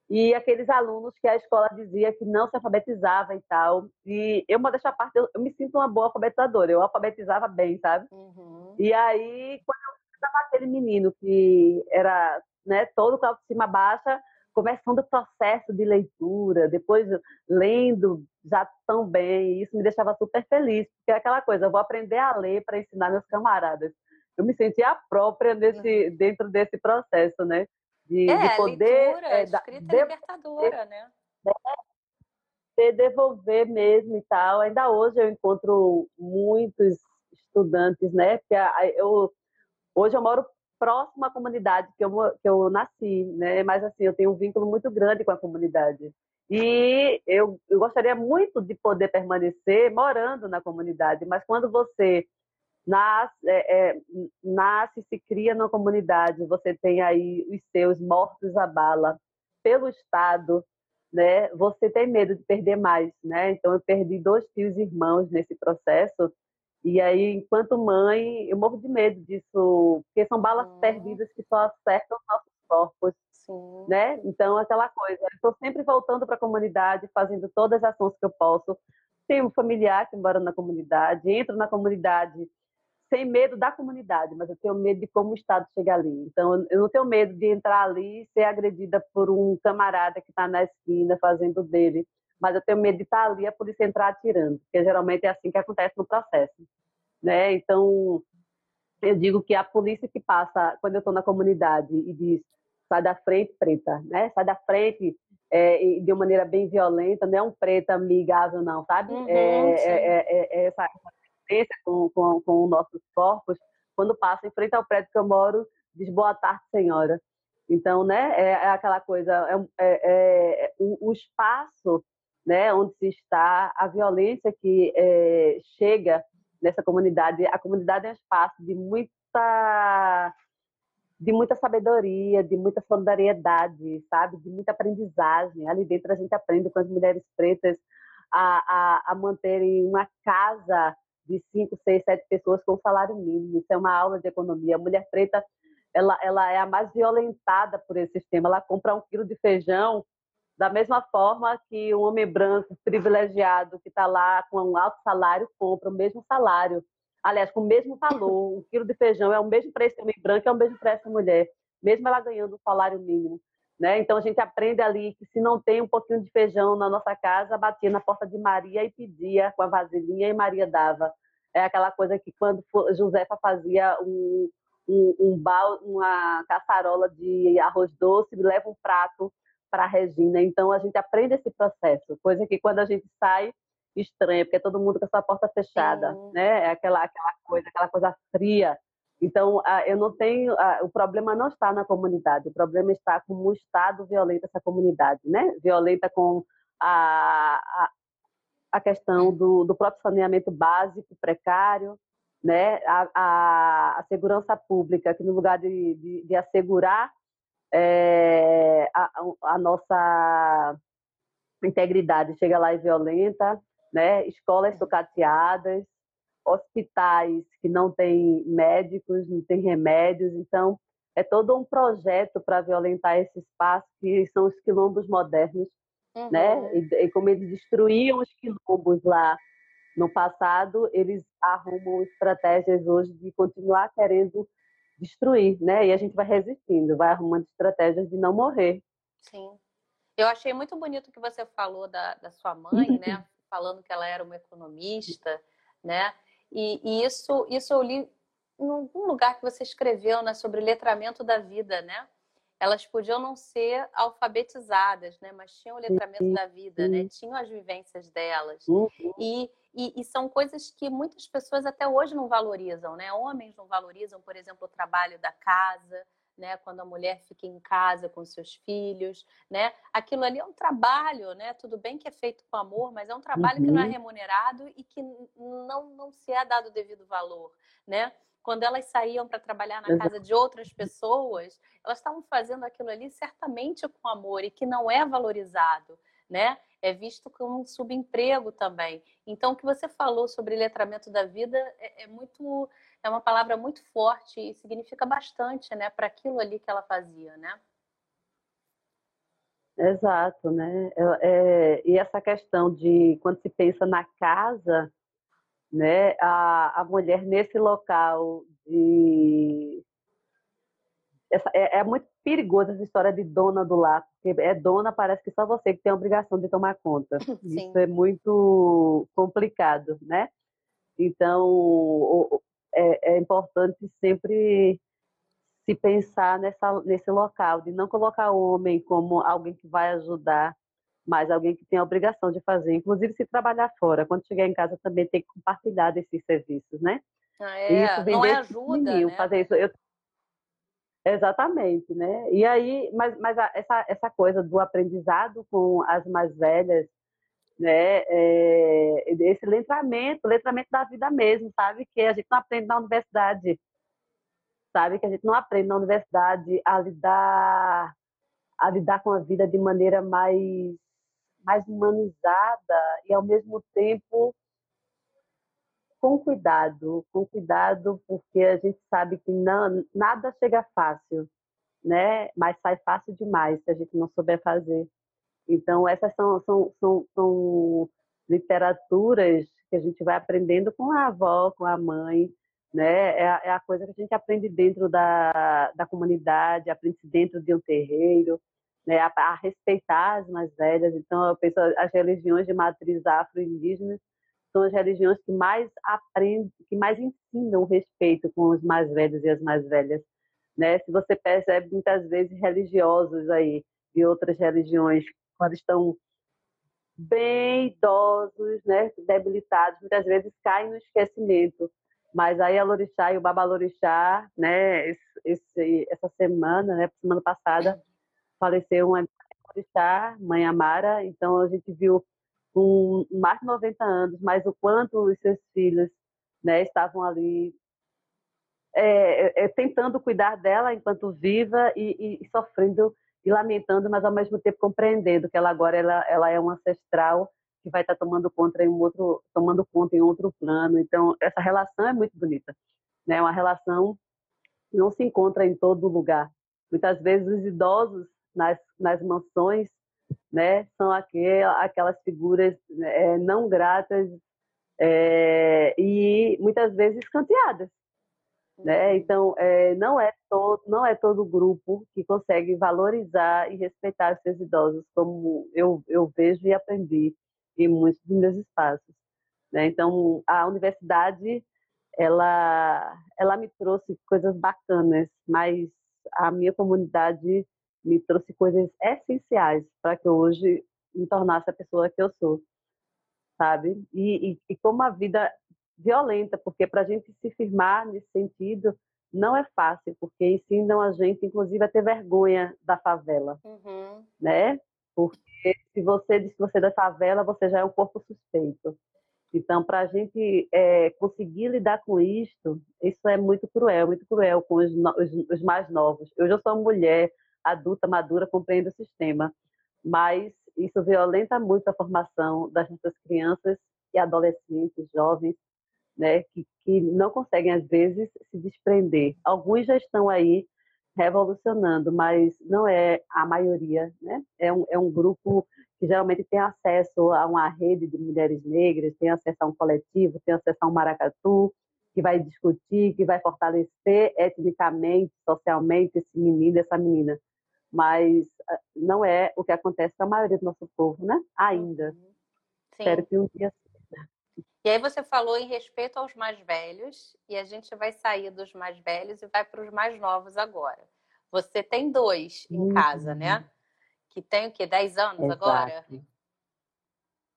e aqueles alunos que a escola dizia que não se alfabetizava e tal. E eu, uma dessa parte, eu, eu, me sinto uma boa alfabetizadora, eu alfabetizava bem, sabe? Uhum. E aí, quando eu estava aquele menino que era né, todo com a autoestima baixa, começando o processo de leitura, depois lendo já tão bem, isso me deixava super feliz, porque é aquela coisa, eu vou aprender a ler para ensinar meus camaradas. Eu me sentia própria nesse, uhum. dentro desse processo, né? De, é, de poder. Leitura, é, escrita de, libertadora, de, né? De devolver mesmo e tal. Ainda hoje eu encontro muitos estudantes, né? Porque eu, hoje eu moro próximo à comunidade que eu, que eu nasci, né? Mas assim, eu tenho um vínculo muito grande com a comunidade. E eu, eu gostaria muito de poder permanecer morando na comunidade, mas quando você nasce, é, é, nasce se cria na comunidade, você tem aí os seus mortos à bala pelo Estado, né? Você tem medo de perder mais, né? Então eu perdi dois tios irmãos nesse processo e aí, enquanto mãe, eu morro de medo disso, porque são balas uhum. perdidas que só acertam nossos corpos, Sim. né? Então, aquela coisa, eu estou sempre voltando para a comunidade, fazendo todas as ações que eu posso. Tenho um familiar que mora na comunidade, entro na comunidade sem medo da comunidade, mas eu tenho medo de como o Estado chega ali. Então, eu não tenho medo de entrar ali e ser agredida por um camarada que está na esquina fazendo dele mas eu tenho medo de estar ali a polícia entrar atirando, porque geralmente é assim que acontece no processo. Né? Então, eu digo que a polícia que passa, quando eu estou na comunidade e diz sai da frente, preta, né? sai da frente é, de uma maneira bem violenta, não é um preta amigável, não, sabe? Uhum, é, é, é, essa com, com, com nossos corpos, quando passa em frente ao prédio que eu moro, diz boa tarde, senhora. Então, né, é, é aquela coisa, é, é, o, o, espaço né, onde se está, a violência que é, chega nessa comunidade. A comunidade é um espaço de muita de muita sabedoria, de muita solidariedade, sabe? De muita aprendizagem. Ali dentro a gente aprende com as mulheres pretas a, a, a manterem uma casa de cinco, seis, sete pessoas com salário mínimo. Isso é uma aula de economia. A mulher preta ela, ela é a mais violentada por esse sistema. Ela compra um quilo de feijão da mesma forma que um homem branco privilegiado que está lá com um alto salário compra o mesmo salário, aliás, com o mesmo valor. Um quilo de feijão é o mesmo preço que homem branco, é o mesmo preço da mulher, mesmo ela ganhando o salário mínimo. Né? Então a gente aprende ali que se não tem um pouquinho de feijão na nossa casa, batia na porta de Maria e pedia com a vasilhinha e Maria dava. É aquela coisa que quando Josefa fazia um, um, um uma caçarola de arroz doce, leva um prato para a Regina. Então a gente aprende esse processo, coisa que quando a gente sai estranha, porque é todo mundo com a sua porta fechada, Sim. né? É aquela aquela coisa, aquela coisa fria. Então eu não tenho, o problema não está na comunidade, o problema está como o Estado violenta essa comunidade, né? Violenta com a, a, a questão do, do próprio saneamento básico precário, né? A, a, a, segurança pública, que no lugar de, de, de assegurar é, a, a, nossa integridade chega lá e violenta, né? escolas sucateadas, hospitais que não têm médicos, não têm remédios. Então, é todo um projeto para violentar esse espaço que são os quilombos modernos, né? uhum. né? E, e, como eles destruíam os quilombos lá no passado, eles arrumam estratégias hoje de continuar querendo destruir, né? E a gente vai resistindo, vai arrumando estratégias de não morrer. Sim. Eu achei muito bonito o que você falou da, da sua mãe, né? [laughs] Falando que ela era uma economista, né? E, e, isso, isso eu li em algum lugar que você escreveu, né? Sobre letramento da vida, né? Elas podiam não ser alfabetizadas, né? Mas tinham o letramento da vida, né? Tinham as vivências delas. Uhum. E, e, e, são coisas que muitas pessoas até hoje não valorizam, né? Homens não valorizam, por exemplo, o trabalho da casa, né, quando a mulher fica em casa com seus filhos, né? Aquilo ali é um trabalho, né? Tudo bem que é feito com amor, mas é um trabalho uhum. que não é uhum. remunerado e que não, não se é dado o devido valor, né? Quando elas saíam para trabalhar na casa de outras pessoas, elas estavam fazendo aquilo ali certamente com amor e que não é valorizado, né? É visto como um subemprego também. Então, o que você falou sobre letramento da vida é, é muito é uma palavra muito forte e significa bastante, né, para aquilo ali que ela fazia, né? Exato, né? É, é, e essa questão de quando se pensa na casa, né, a, a mulher nesse local de essa, é, é, muito perigoso essa história de dona do lar, porque é dona, parece que só você que tem a obrigação de tomar conta. [laughs] Sim. Isso é muito complicado, né? Então, é, é importante sempre se pensar nessa, nesse local, de não colocar o homem como alguém que vai ajudar, mas alguém que tem a obrigação de fazer. Inclusive, se trabalhar fora, quando chegar em casa também tem que compartilhar desses serviços, né? Ah, é. Isso não é ajuda, né? fazer isso. Eu... Exatamente, né? E aí, mas, mas essa, essa coisa do aprendizado com as mais velhas, né? É, esse letramento, letramento da vida mesmo, sabe? Que a gente não aprende na universidade, sabe? Que a gente não aprende na universidade a lidar, a lidar com a vida de maneira mais, mais humanizada e ao mesmo tempo com cuidado, com cuidado, porque a gente sabe que não, nada chega fácil, né? Mas sai fácil demais se a gente não souber fazer. Então, essas são, são, são, são literaturas que a gente vai aprendendo com a avó, com a mãe, né? É a, é a, coisa que a gente aprende dentro da, da comunidade, aprende dentro de um terreiro, né? A, a, respeitar as mais velhas. Então, eu penso as religiões de matriz afro-indígena são as religiões que mais aprendem, que mais ensinam o respeito com os mais velhos e as mais velhas, né? Se você percebe muitas vezes religiosos aí de outras religiões quando estão bem idosos, né, debilitados, muitas vezes caem no esquecimento. Mas aí a Lorixá e o Babalorixá, né, esse, essa semana, né, semana passada, faleceu uma Lorixá, Mãe Amara, então a gente viu com mais de 90 anos, mas o quanto os seus filhos né, estavam ali é, é, tentando cuidar dela enquanto viva e, e, sofrendo e lamentando, mas ao mesmo tempo compreendendo que ela agora ela, ela é uma ancestral que vai estar tomando conta em um outro tomando conta em outro plano. Então essa relação é muito bonita, né? Uma relação que não se encontra em todo lugar. Muitas vezes os idosos nas nas mansões, né, são aquelas figuras é, não gratas é, e muitas vezes escanteadas, né? Então, é, não, é todo, não é todo grupo que consegue valorizar e respeitar seus idosos, como eu, eu vejo e aprendi em muitos dos meus espaços. Né? Então, a universidade, ela, ela me trouxe coisas bacanas, mas a minha comunidade me trouxe coisas essenciais para que eu hoje me tornasse a pessoa que eu sou, sabe? E, e, e como a vida violenta, porque para a gente se firmar nesse sentido não é fácil, porque ensinam a gente, inclusive, a ter vergonha da favela, uhum. né? Porque se você diz que você é da favela, você já é um corpo suspeito. Então, para a gente é, conseguir lidar com isto, isso é muito cruel, muito cruel com os, os, os mais novos. Eu já sou uma mulher adulta, madura, compreendo o sistema, mas isso violenta muito a formação das nossas crianças e adolescentes, jovens, né, que, que não conseguem, às vezes, se desprender. Alguns já estão aí revolucionando, mas não é a maioria, né? É um, é um grupo que geralmente tem acesso a uma rede de mulheres negras, tem acesso a um coletivo, tem acesso a um maracatu, que vai discutir, que vai fortalecer etnicamente, socialmente esse menino, essa menina. Mas ah, não é o que acontece com a maioria do nosso povo, né? Ainda. Sim. Espero que um dia. E aí você falou em respeito aos mais velhos, e a gente vai sair dos mais velhos e vai para os mais novos agora. Você tem dois em uhum. casa, né? Que tem o quê? 10 anos Exato. agora?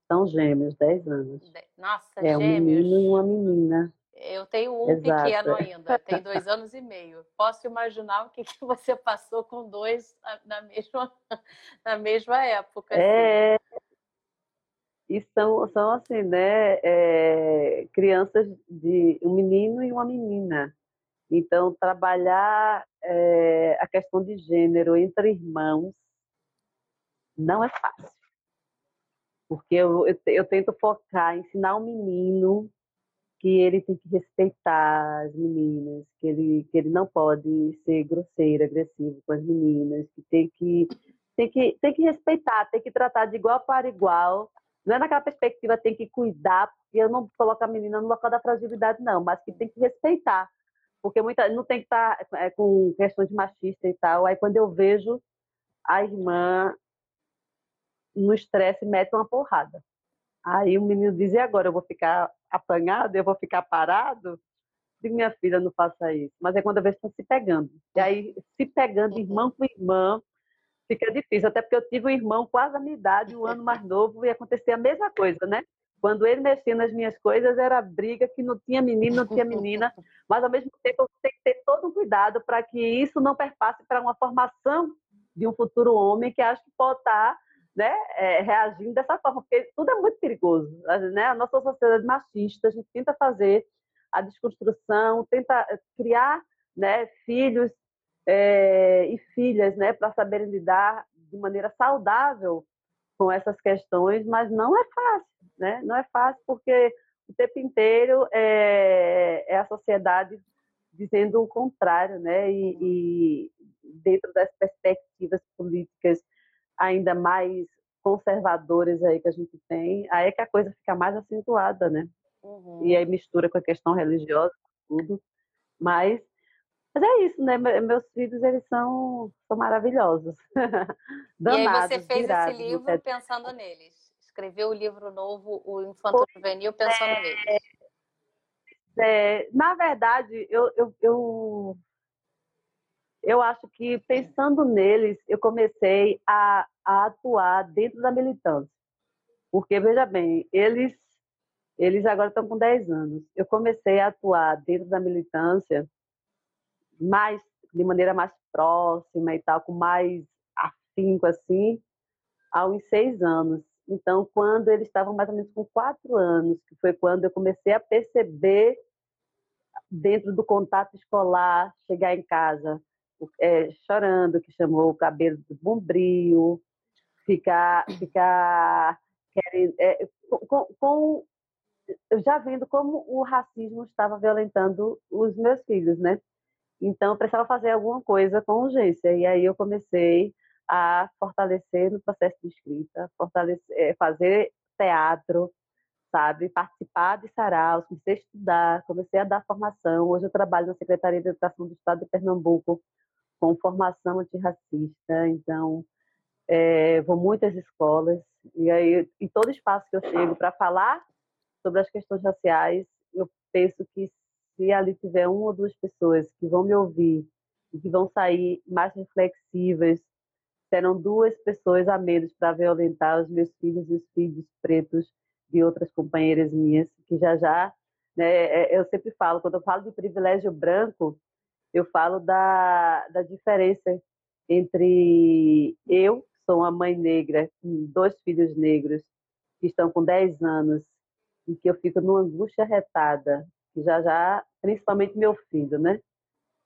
São gêmeos, 10 anos. Nossa, é gêmeos. um menino e uma menina. Eu tenho um Exato. pequeno ainda, tem dois anos e meio. Posso imaginar o que, que você passou com dois na mesma, na mesma época. Assim. E são, são assim, né, é, crianças de um menino e uma menina. Então, trabalhar é, a questão de gênero entre irmãos não é fácil. Porque eu, eu, eu tento focar, ensinar o menino que ele tem que respeitar as meninas, que ele, que ele não pode ser grosseiro, agressivo com as meninas, que tem que, tem que, tem que respeitar, tem que tratar de igual para igual não é naquela perspectiva tem que cuidar, porque eu não coloco a menina no local da fragilidade, não, mas que tem que respeitar. Porque muita, não tem que estar tá, é, com questões machistas e tal. Aí quando eu vejo a irmã no estresse, mete uma porrada. Aí o menino diz, e agora? Eu vou ficar apanhado? Eu vou ficar parado? Digo, minha filha, não faça isso. Mas é quando eu vejo estão se pegando. E aí, se pegando, irmã com irmã, fica difícil, até porque eu tive um irmão quase a minha idade, um ano mais novo, e acontecia a mesma coisa, né? Quando ele mexia nas minhas coisas, era briga que não tinha menino, não tinha menina, mas ao mesmo tempo eu tenho que ter todo um cuidado para que isso não perpasse para uma formação de um futuro homem que acho que pode estar né, é, reagindo dessa forma, porque tudo é muito perigoso. Né? A nossa sociedade machista, a gente tenta fazer a desconstrução, tenta criar né, filhos é, e filhas, né, para saberem lidar de maneira saudável com essas questões, mas não é fácil, né? Não é fácil porque o tempo inteiro é, é a sociedade dizendo o contrário, né? E, e, dentro das perspectivas políticas ainda mais conservadoras aí que a gente tem, aí é que a coisa fica mais acentuada, né? Uhum. E aí mistura com a questão religiosa, tudo. Mas mas é isso, né? Meus filhos, eles são, são maravilhosos. Danados, [laughs] e aí você fez virados, esse livro pensando neles. Escreveu o livro novo, o Infanto Juvenil, pensando é, neles. É, na verdade, eu, eu, eu, eu acho que pensando neles, eu comecei a, a atuar dentro da militância. Porque, veja bem, eles, eles agora estão com 10 anos. Eu comecei a atuar dentro da militância mais de maneira mais próxima e tal, com mais afinco assim, aos seis anos. Então, quando eles estavam mais ou menos com quatro anos, que foi quando eu comecei a perceber dentro do contato escolar, chegar em casa é, chorando, que chamou o cabelo de bombril, ficar, ficar é, com, com, já vendo como o racismo estava violentando os meus filhos, né? Então, eu precisava fazer alguma coisa com urgência. E aí eu comecei a fortalecer no processo de escrita, fortalecer, eh, fazer teatro, sabe? Participar de saraus, comecei a estudar, comecei a dar formação. Hoje eu trabalho na Secretaria de Educação do Estado de Pernambuco com formação antirracista. Então, é, vou muitas escolas e aí em todo espaço que eu chego para falar sobre as questões raciais, eu penso que se ali tiver uma ou duas pessoas que vão me ouvir e que vão sair mais reflexivas, serão duas pessoas a menos para violentar os meus filhos e os filhos pretos de outras companheiras minhas, que já já, né, é, eu sempre falo, quando eu falo de privilégio branco, eu falo da, da diferença entre eu, que sou uma mãe negra, com dois filhos negros, que estão com 10 anos, e que eu fico numa angústia retada, que já já principalmente meu filho, né?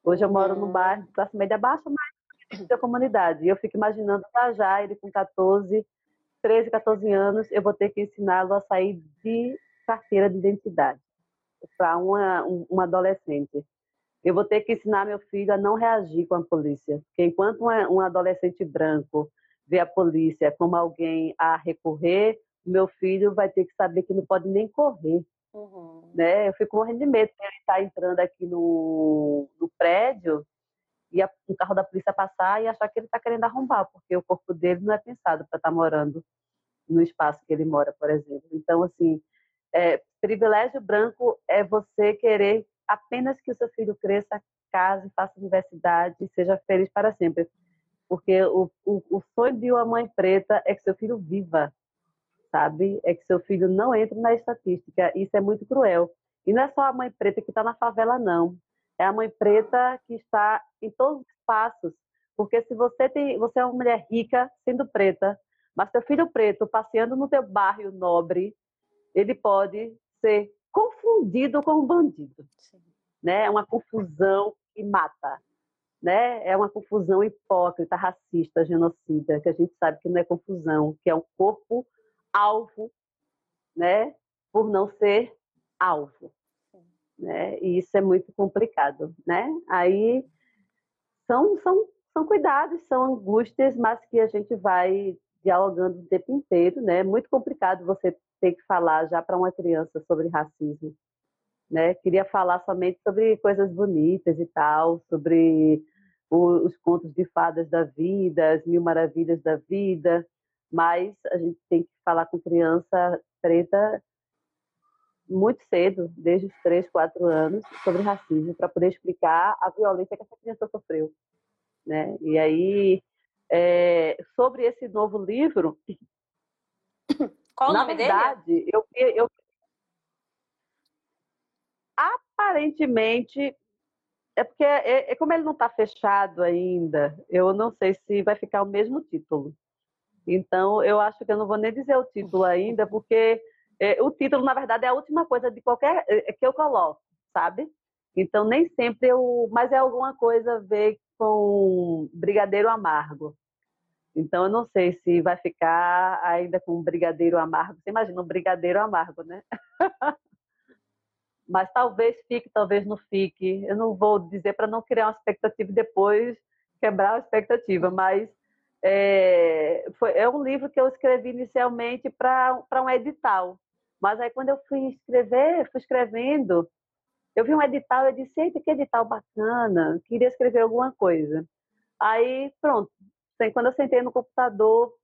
Hoje eu moro num bairro de classe média baixa, mas da comunidade. E eu fico imaginando já já ele com 14, 13, 14 anos, eu vou ter que ensiná-lo a sair de carteira de identidade para uma, um, uma adolescente. eu vou ter que ensinar meu filho a não reagir com a polícia. Porque enquanto um adolescente branco vê a polícia como alguém a recorrer, meu filho vai ter que saber que não pode nem correr. Uhum. Né? Eu fico morrendo de medo ele estar tá entrando aqui no, no prédio e a, um carro da polícia passar e achar que ele está querendo arrombar, porque o corpo dele não é pensado para estar tá morando no espaço que ele mora, por exemplo. Então, assim, é, privilégio branco é você querer apenas que o seu filho cresça, case, faça universidade e seja feliz para sempre. Porque o, o, o sonho de uma mãe preta é que seu filho viva, sabe? É que seu filho não entre na estatística. Isso é muito cruel. E não é só a mãe preta que está na favela, não. É a mãe preta que está em todos os passos. Porque se você tem, você é uma mulher rica sendo preta, mas seu filho preto passeando no teu bairro nobre, ele pode ser confundido com um bandido. Sim. Né? É uma confusão que mata. Né? É uma confusão hipócrita, racista, genocida, que a gente sabe que não é confusão, que é um corpo alvo, né? Por não ser alvo. Né? E isso é muito complicado, né? Aí são, são, são cuidados, são angústias, mas que a gente vai dialogando o tempo inteiro, né? É muito complicado você ter que falar já para uma criança sobre racismo, né? Queria falar somente sobre coisas bonitas e tal, sobre os contos de fadas da vida, as mil maravilhas da vida, mas a gente tem que falar com criança preta muito cedo, desde os 3, 4 anos, sobre racismo, para poder explicar a violência que essa criança sofreu. Né? E aí, é, sobre esse novo livro. [coughs] Qual na o nome verdade, dele? Eu, eu, aparentemente é porque é, é como ele não está fechado ainda, eu não sei se vai ficar o mesmo título. Então, eu acho que eu não vou nem dizer o título ainda, porque é, o título, na verdade, é a última coisa de qualquer é, que eu coloco, sabe? Então, nem sempre eu. Mas é alguma coisa a ver com brigadeiro amargo. Então, eu não sei se vai ficar ainda com brigadeiro amargo. Você imagina um brigadeiro amargo, né? [laughs] Mas talvez fique, talvez não fique. Eu não vou dizer para não criar uma expectativa e depois quebrar a expectativa, mas é, foi, é um livro que eu escrevi inicialmente para um edital. Mas aí quando eu fui escrever, fui escrevendo, eu vi um edital, eu disse, eita, que edital bacana, queria escrever alguma coisa. Aí, pronto, quando eu sentei no computador,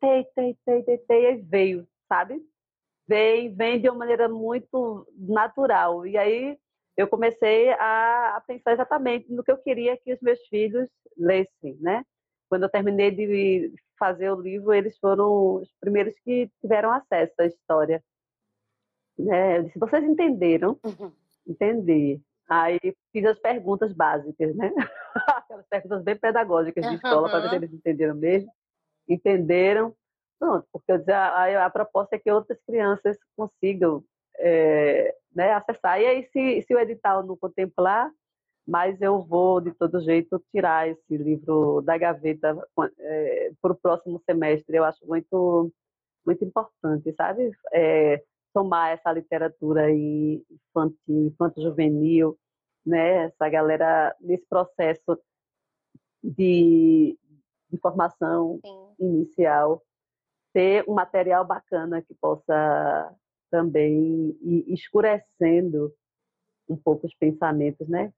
tei, tei, tei, tei, tei, e veio, sabe? Vem, vem de uma maneira muito natural. E aí eu comecei a, a pensar exatamente no que eu queria que os meus filhos lessem, né? Quando eu terminei de fazer o livro, eles foram os primeiros que tiveram acesso à história. Né? Eu disse, vocês entenderam? Uhum entender. Aí fiz as perguntas básicas, né? [laughs] Aquelas perguntas bem pedagógicas de escola, para ver se eles entenderam mesmo. Entenderam. Pronto, porque a, a, proposta é que outras crianças consigam é, né, acessar. E aí, se, se o edital não contemplar, mas eu vou, de todo jeito, tirar esse livro da gaveta é, para o próximo semestre. Eu acho muito, muito importante, sabe? É, tomar essa literatura infantil, infanto-juvenil, né? Essa galera nesse processo de, de formação Sim. inicial, ter um material bacana que possa também ir escurecendo um pouco os pensamentos, né?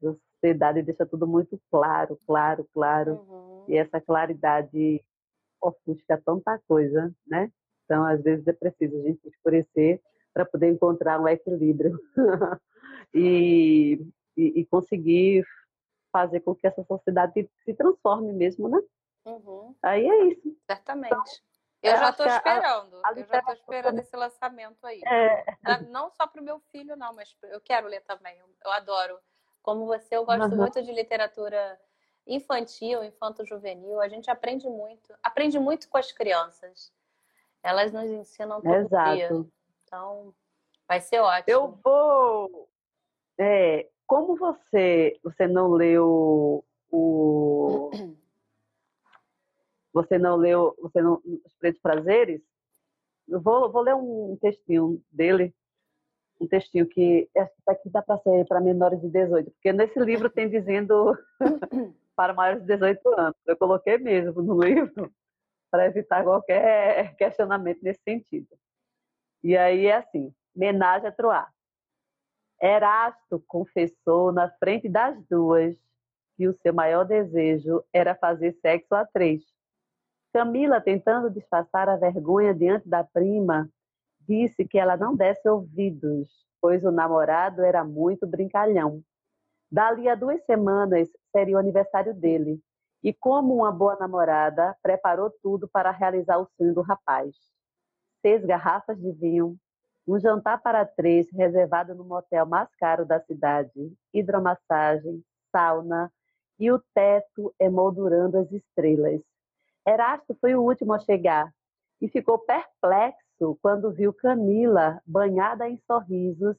Sociedade deixa tudo muito claro, claro, claro, uhum. e essa claridade ofusca tanta coisa, né? Então, às vezes é preciso a gente escurecer para poder encontrar um equilíbrio [laughs] e, e, e, conseguir fazer com que essa sociedade se transforme mesmo, né? Uhum. Aí é isso. Certamente. Então, eu já estou esperando. A, a eu já estou esperando esse lançamento aí. É. Não só para o meu filho, não, mas eu quero ler também. Eu adoro. Como você, eu gosto uhum. muito de literatura infantil, infanto-juvenil. A gente aprende muito. Aprende muito com as crianças. Elas nos ensinam todo Exato. dia. Então, vai ser ótimo. Eu vou. É, como você, você não leu o. [clears throat] Você não leu você não, Os Pretos Prazeres? Eu vou, vou ler um textinho dele. Um textinho que acho que aqui dá para ser para menores de 18, porque nesse livro tem dizendo [coughs] para maiores de 18 anos. Eu coloquei mesmo no livro [laughs] para evitar qualquer questionamento nesse sentido. E aí é assim, menagem a Troar. Erasto confessou na frente das duas que o seu maior desejo era fazer sexo a três. Camila, tentando disfarçar a vergonha diante da prima, disse que ela não desse ouvidos, pois o namorado era muito brincalhão. Dali a duas semanas seria o aniversário dele, e como uma boa namorada, preparou tudo para realizar o sonho do rapaz. Seis garrafas de vinho, um jantar para três reservado no motel mais caro da cidade, hidromassagem, sauna e o teto emoldurando as estrelas. Erasto foi o último a chegar e ficou perplexo quando viu Camila, banhada em sorrisos,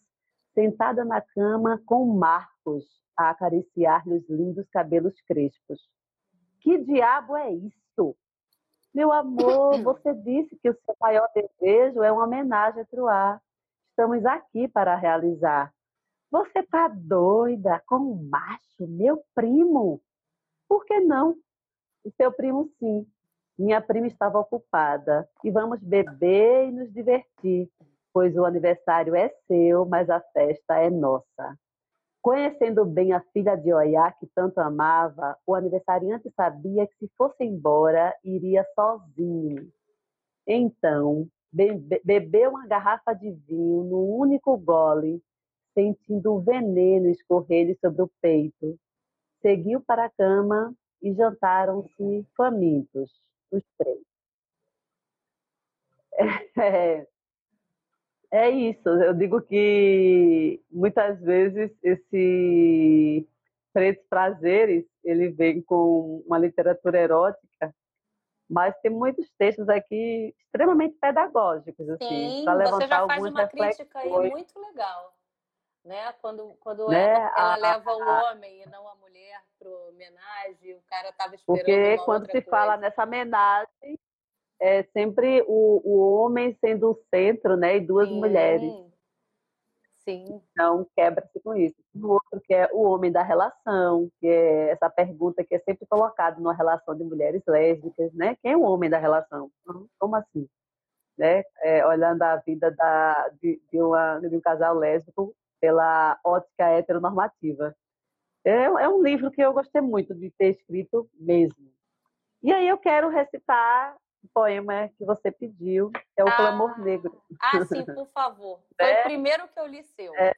sentada na cama com Marcos a acariciar-lhe os lindos cabelos crespos. Que diabo é isso? Meu amor, [laughs] você disse que o seu maior desejo é uma homenagem a Truá. Estamos aqui para realizar. Você tá doida com um macho, meu primo? Por que não? O seu primo, sim. Minha prima estava ocupada. E vamos beber e nos divertir, pois o aniversário é seu, mas a festa é nossa. Conhecendo bem a filha de Oiá, que tanto amava, o aniversariante sabia que se fosse embora, iria sozinho. Então, bebeu uma garrafa de vinho no único gole, sentindo o veneno escorrer-lhe sobre o peito. Seguiu para a cama e jantaram-se famintos, os três. É, é. Isso, eu digo que muitas vezes esse Pretos Prazeres, ele vem com uma literatura erótica, mas tem muitos textos aqui extremamente pedagógicos, assim, para levantar você já faz uma crítica aí muito legal, né? Quando, quando né? ela, ela a, leva a, o homem e não a mulher para homenagem, o cara estava esperando Porque quando se coisa. fala nessa homenagem, é sempre o, o homem sendo o centro, né? E duas Sim. mulheres. Sim. Então, quebra-se com isso. O outro que é o homem da relação, que é essa pergunta que é sempre colocada numa relação de mulheres lésbicas, né? Quem é o homem da relação? Como assim? Né? É, olhando a vida da, de, de, uma, de um casal lésbico pela ótica heteronormativa. É, é um livro que eu gostei muito de ter escrito mesmo. E aí eu quero recitar poema que você pediu, é o ah, Clamor Negro. Ah, sim, [laughs] por favor. Foi é. o primeiro que eu li seu. É.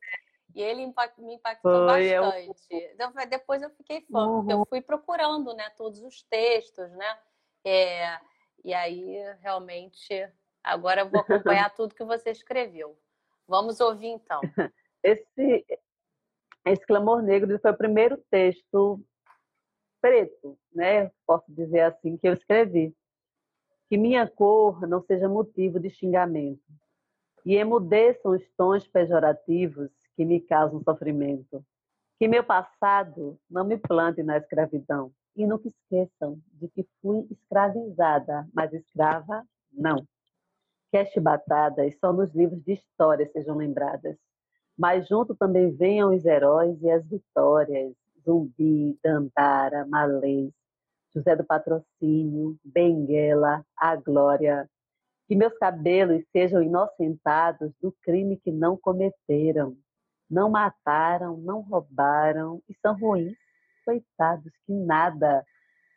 E ele me impactou Foi, é bastante. Eu... Depois eu fiquei fã, uhum. porque eu fui procurando né, todos os textos, né? É, e aí, realmente, agora eu vou acompanhar [laughs] tudo que você escreveu. Vamos ouvir, então. [laughs] Esse, esse Clamor Negro foi o primeiro texto preto, né? Posso dizer assim, que eu escrevi que minha cor não seja motivo de xingamento, e emudeçam os tons pejorativos que me causam sofrimento. Que meu passado não me plante na escravidão, e nunca esqueçam de que fui escravizada, mas escrava não. Que as chibatadas só nos livros de história sejam lembradas, mas junto também venham os heróis e as vitórias, Zumbi, Dandara, Malês, José do Patrocínio, Benguela, a Glória. Que meus cabelos sejam inocentados do crime que não cometeram. Não mataram, não roubaram e são ruins, coitados que nada.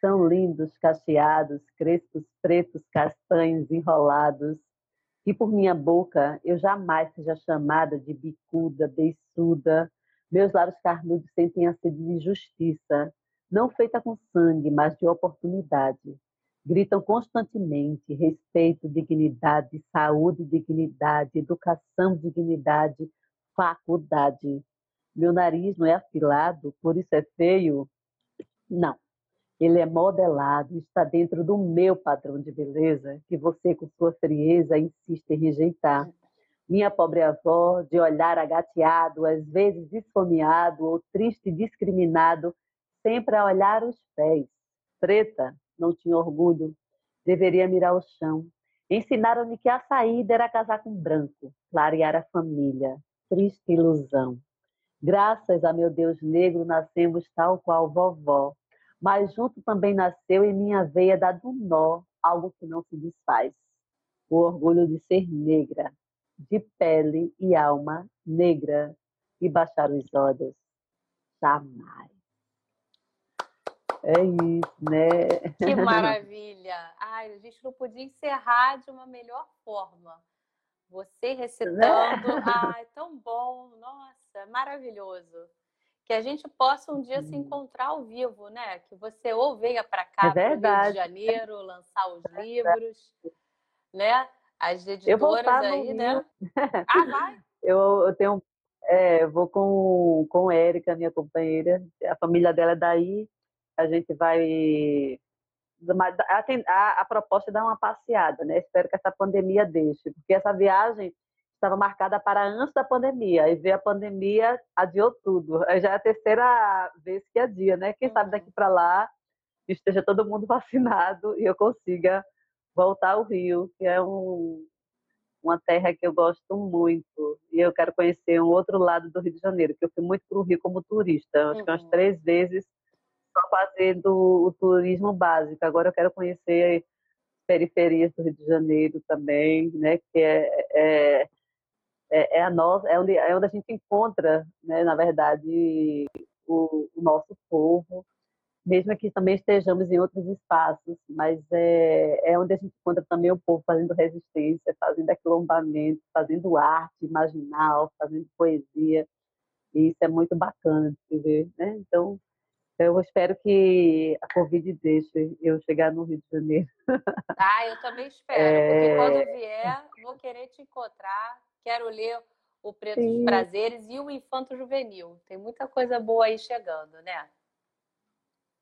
São lindos, cacheados, crespos, pretos, castanhos, enrolados. Que por minha boca eu jamais seja chamada de bicuda, beiçuda. Meus lábios carnudos sentem a sede de justiça não feita com sangue, mas de oportunidade. Gritam constantemente respeito, dignidade, saúde, dignidade, educação, dignidade, faculdade. Meu nariz não é afilado, por isso é feio? Não. Ele é modelado, está dentro do meu padrão de beleza, que você, com sua frieza, insiste em rejeitar. Minha pobre avó, de olhar agateado, às vezes esfomeado ou triste e discriminado, sempre a olhar os pés. Preta, não tinha orgulho, deveria mirar o chão. Ensinaram-me que a saída era casar com branco, clarear a família. triste ilusão. Graças a meu Deus negro nascemos tal qual vovó, mas junto também nasceu em minha veia dado um nó, algo que não se desfaz. O orgulho de ser negra, de pele e alma negra, e baixar os olhos. Jamais. É isso, né? Que [laughs] maravilha! Ai, a gente não podia encerrar de uma melhor forma. Você recitando, né? ai, tão bom, nossa, maravilhoso. Que a gente possa um dia se encontrar ao vivo, né? Que você ou venha para cá, é para Rio de Janeiro, lançar os é livros, né? As editoras aí, né? Ah, vai! Eu, eu tenho, é, vou com, com Érica, minha companheira, a família dela é daí, a gente vai. A, a, a proposta é dar uma passeada, né? Espero que essa pandemia deixe, porque essa viagem estava marcada para antes da pandemia, e veio a pandemia, adiou tudo. Já é a terceira vez que adia, né? Quem sabe daqui para lá esteja todo mundo [laughs] vacinado e eu consiga voltar ao Rio, que é um, uma terra que eu gosto muito. E eu quero conhecer um outro lado do Rio de Janeiro, que eu fui muito para o Rio como turista, acho uhum. que umas uhum. três vezes só fazendo o turismo básico. Agora eu quero conhecer periferias do Rio de Janeiro também, né? Que é, é, é, é a nossa, é onde, é onde a gente encontra, né? Na verdade, o, o nosso povo, mesmo que também estejamos em outros espaços, mas é, é onde a gente encontra também o povo fazendo resistência, fazendo aquilombamento, fazendo arte imaginal, fazendo poesia. E isso é muito bacana de ver, né? Então, eu espero que a Covid deixe eu chegar no Rio de Janeiro. Ah, eu também espero, é... porque quando vier, vou querer te encontrar. Quero ler o Preto Sim. dos Prazeres e o Infanto Juvenil. Tem muita coisa boa aí chegando, né?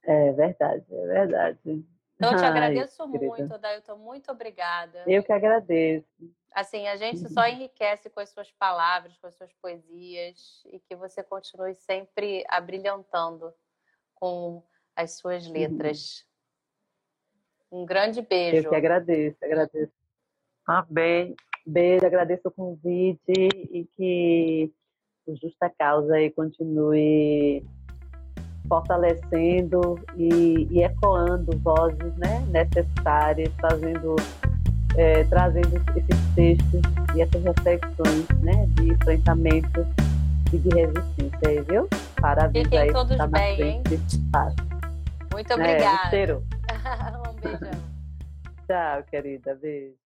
É verdade, é verdade. Então, eu te Ai, agradeço querida. muito, Dailton. Muito obrigada. Eu que agradeço. Assim, a gente só enriquece com as suas palavras, com as suas poesias e que você continue sempre abrilhantando com as suas letras. Um grande beijo. Eu que agradeço, agradeço. Ah, bem, beijo, agradeço o convite e que o Justa Causa aí continue fortalecendo e, e ecoando vozes né, necessárias, fazendo, é, trazendo esses textos e essas reflexões né, de enfrentamento e de resistência aí, viu? Parabéns Fiquem aí, todos tá bem, hein? Muito né, obrigada. É, [laughs] um beijão. Tchau, querida. Beijo.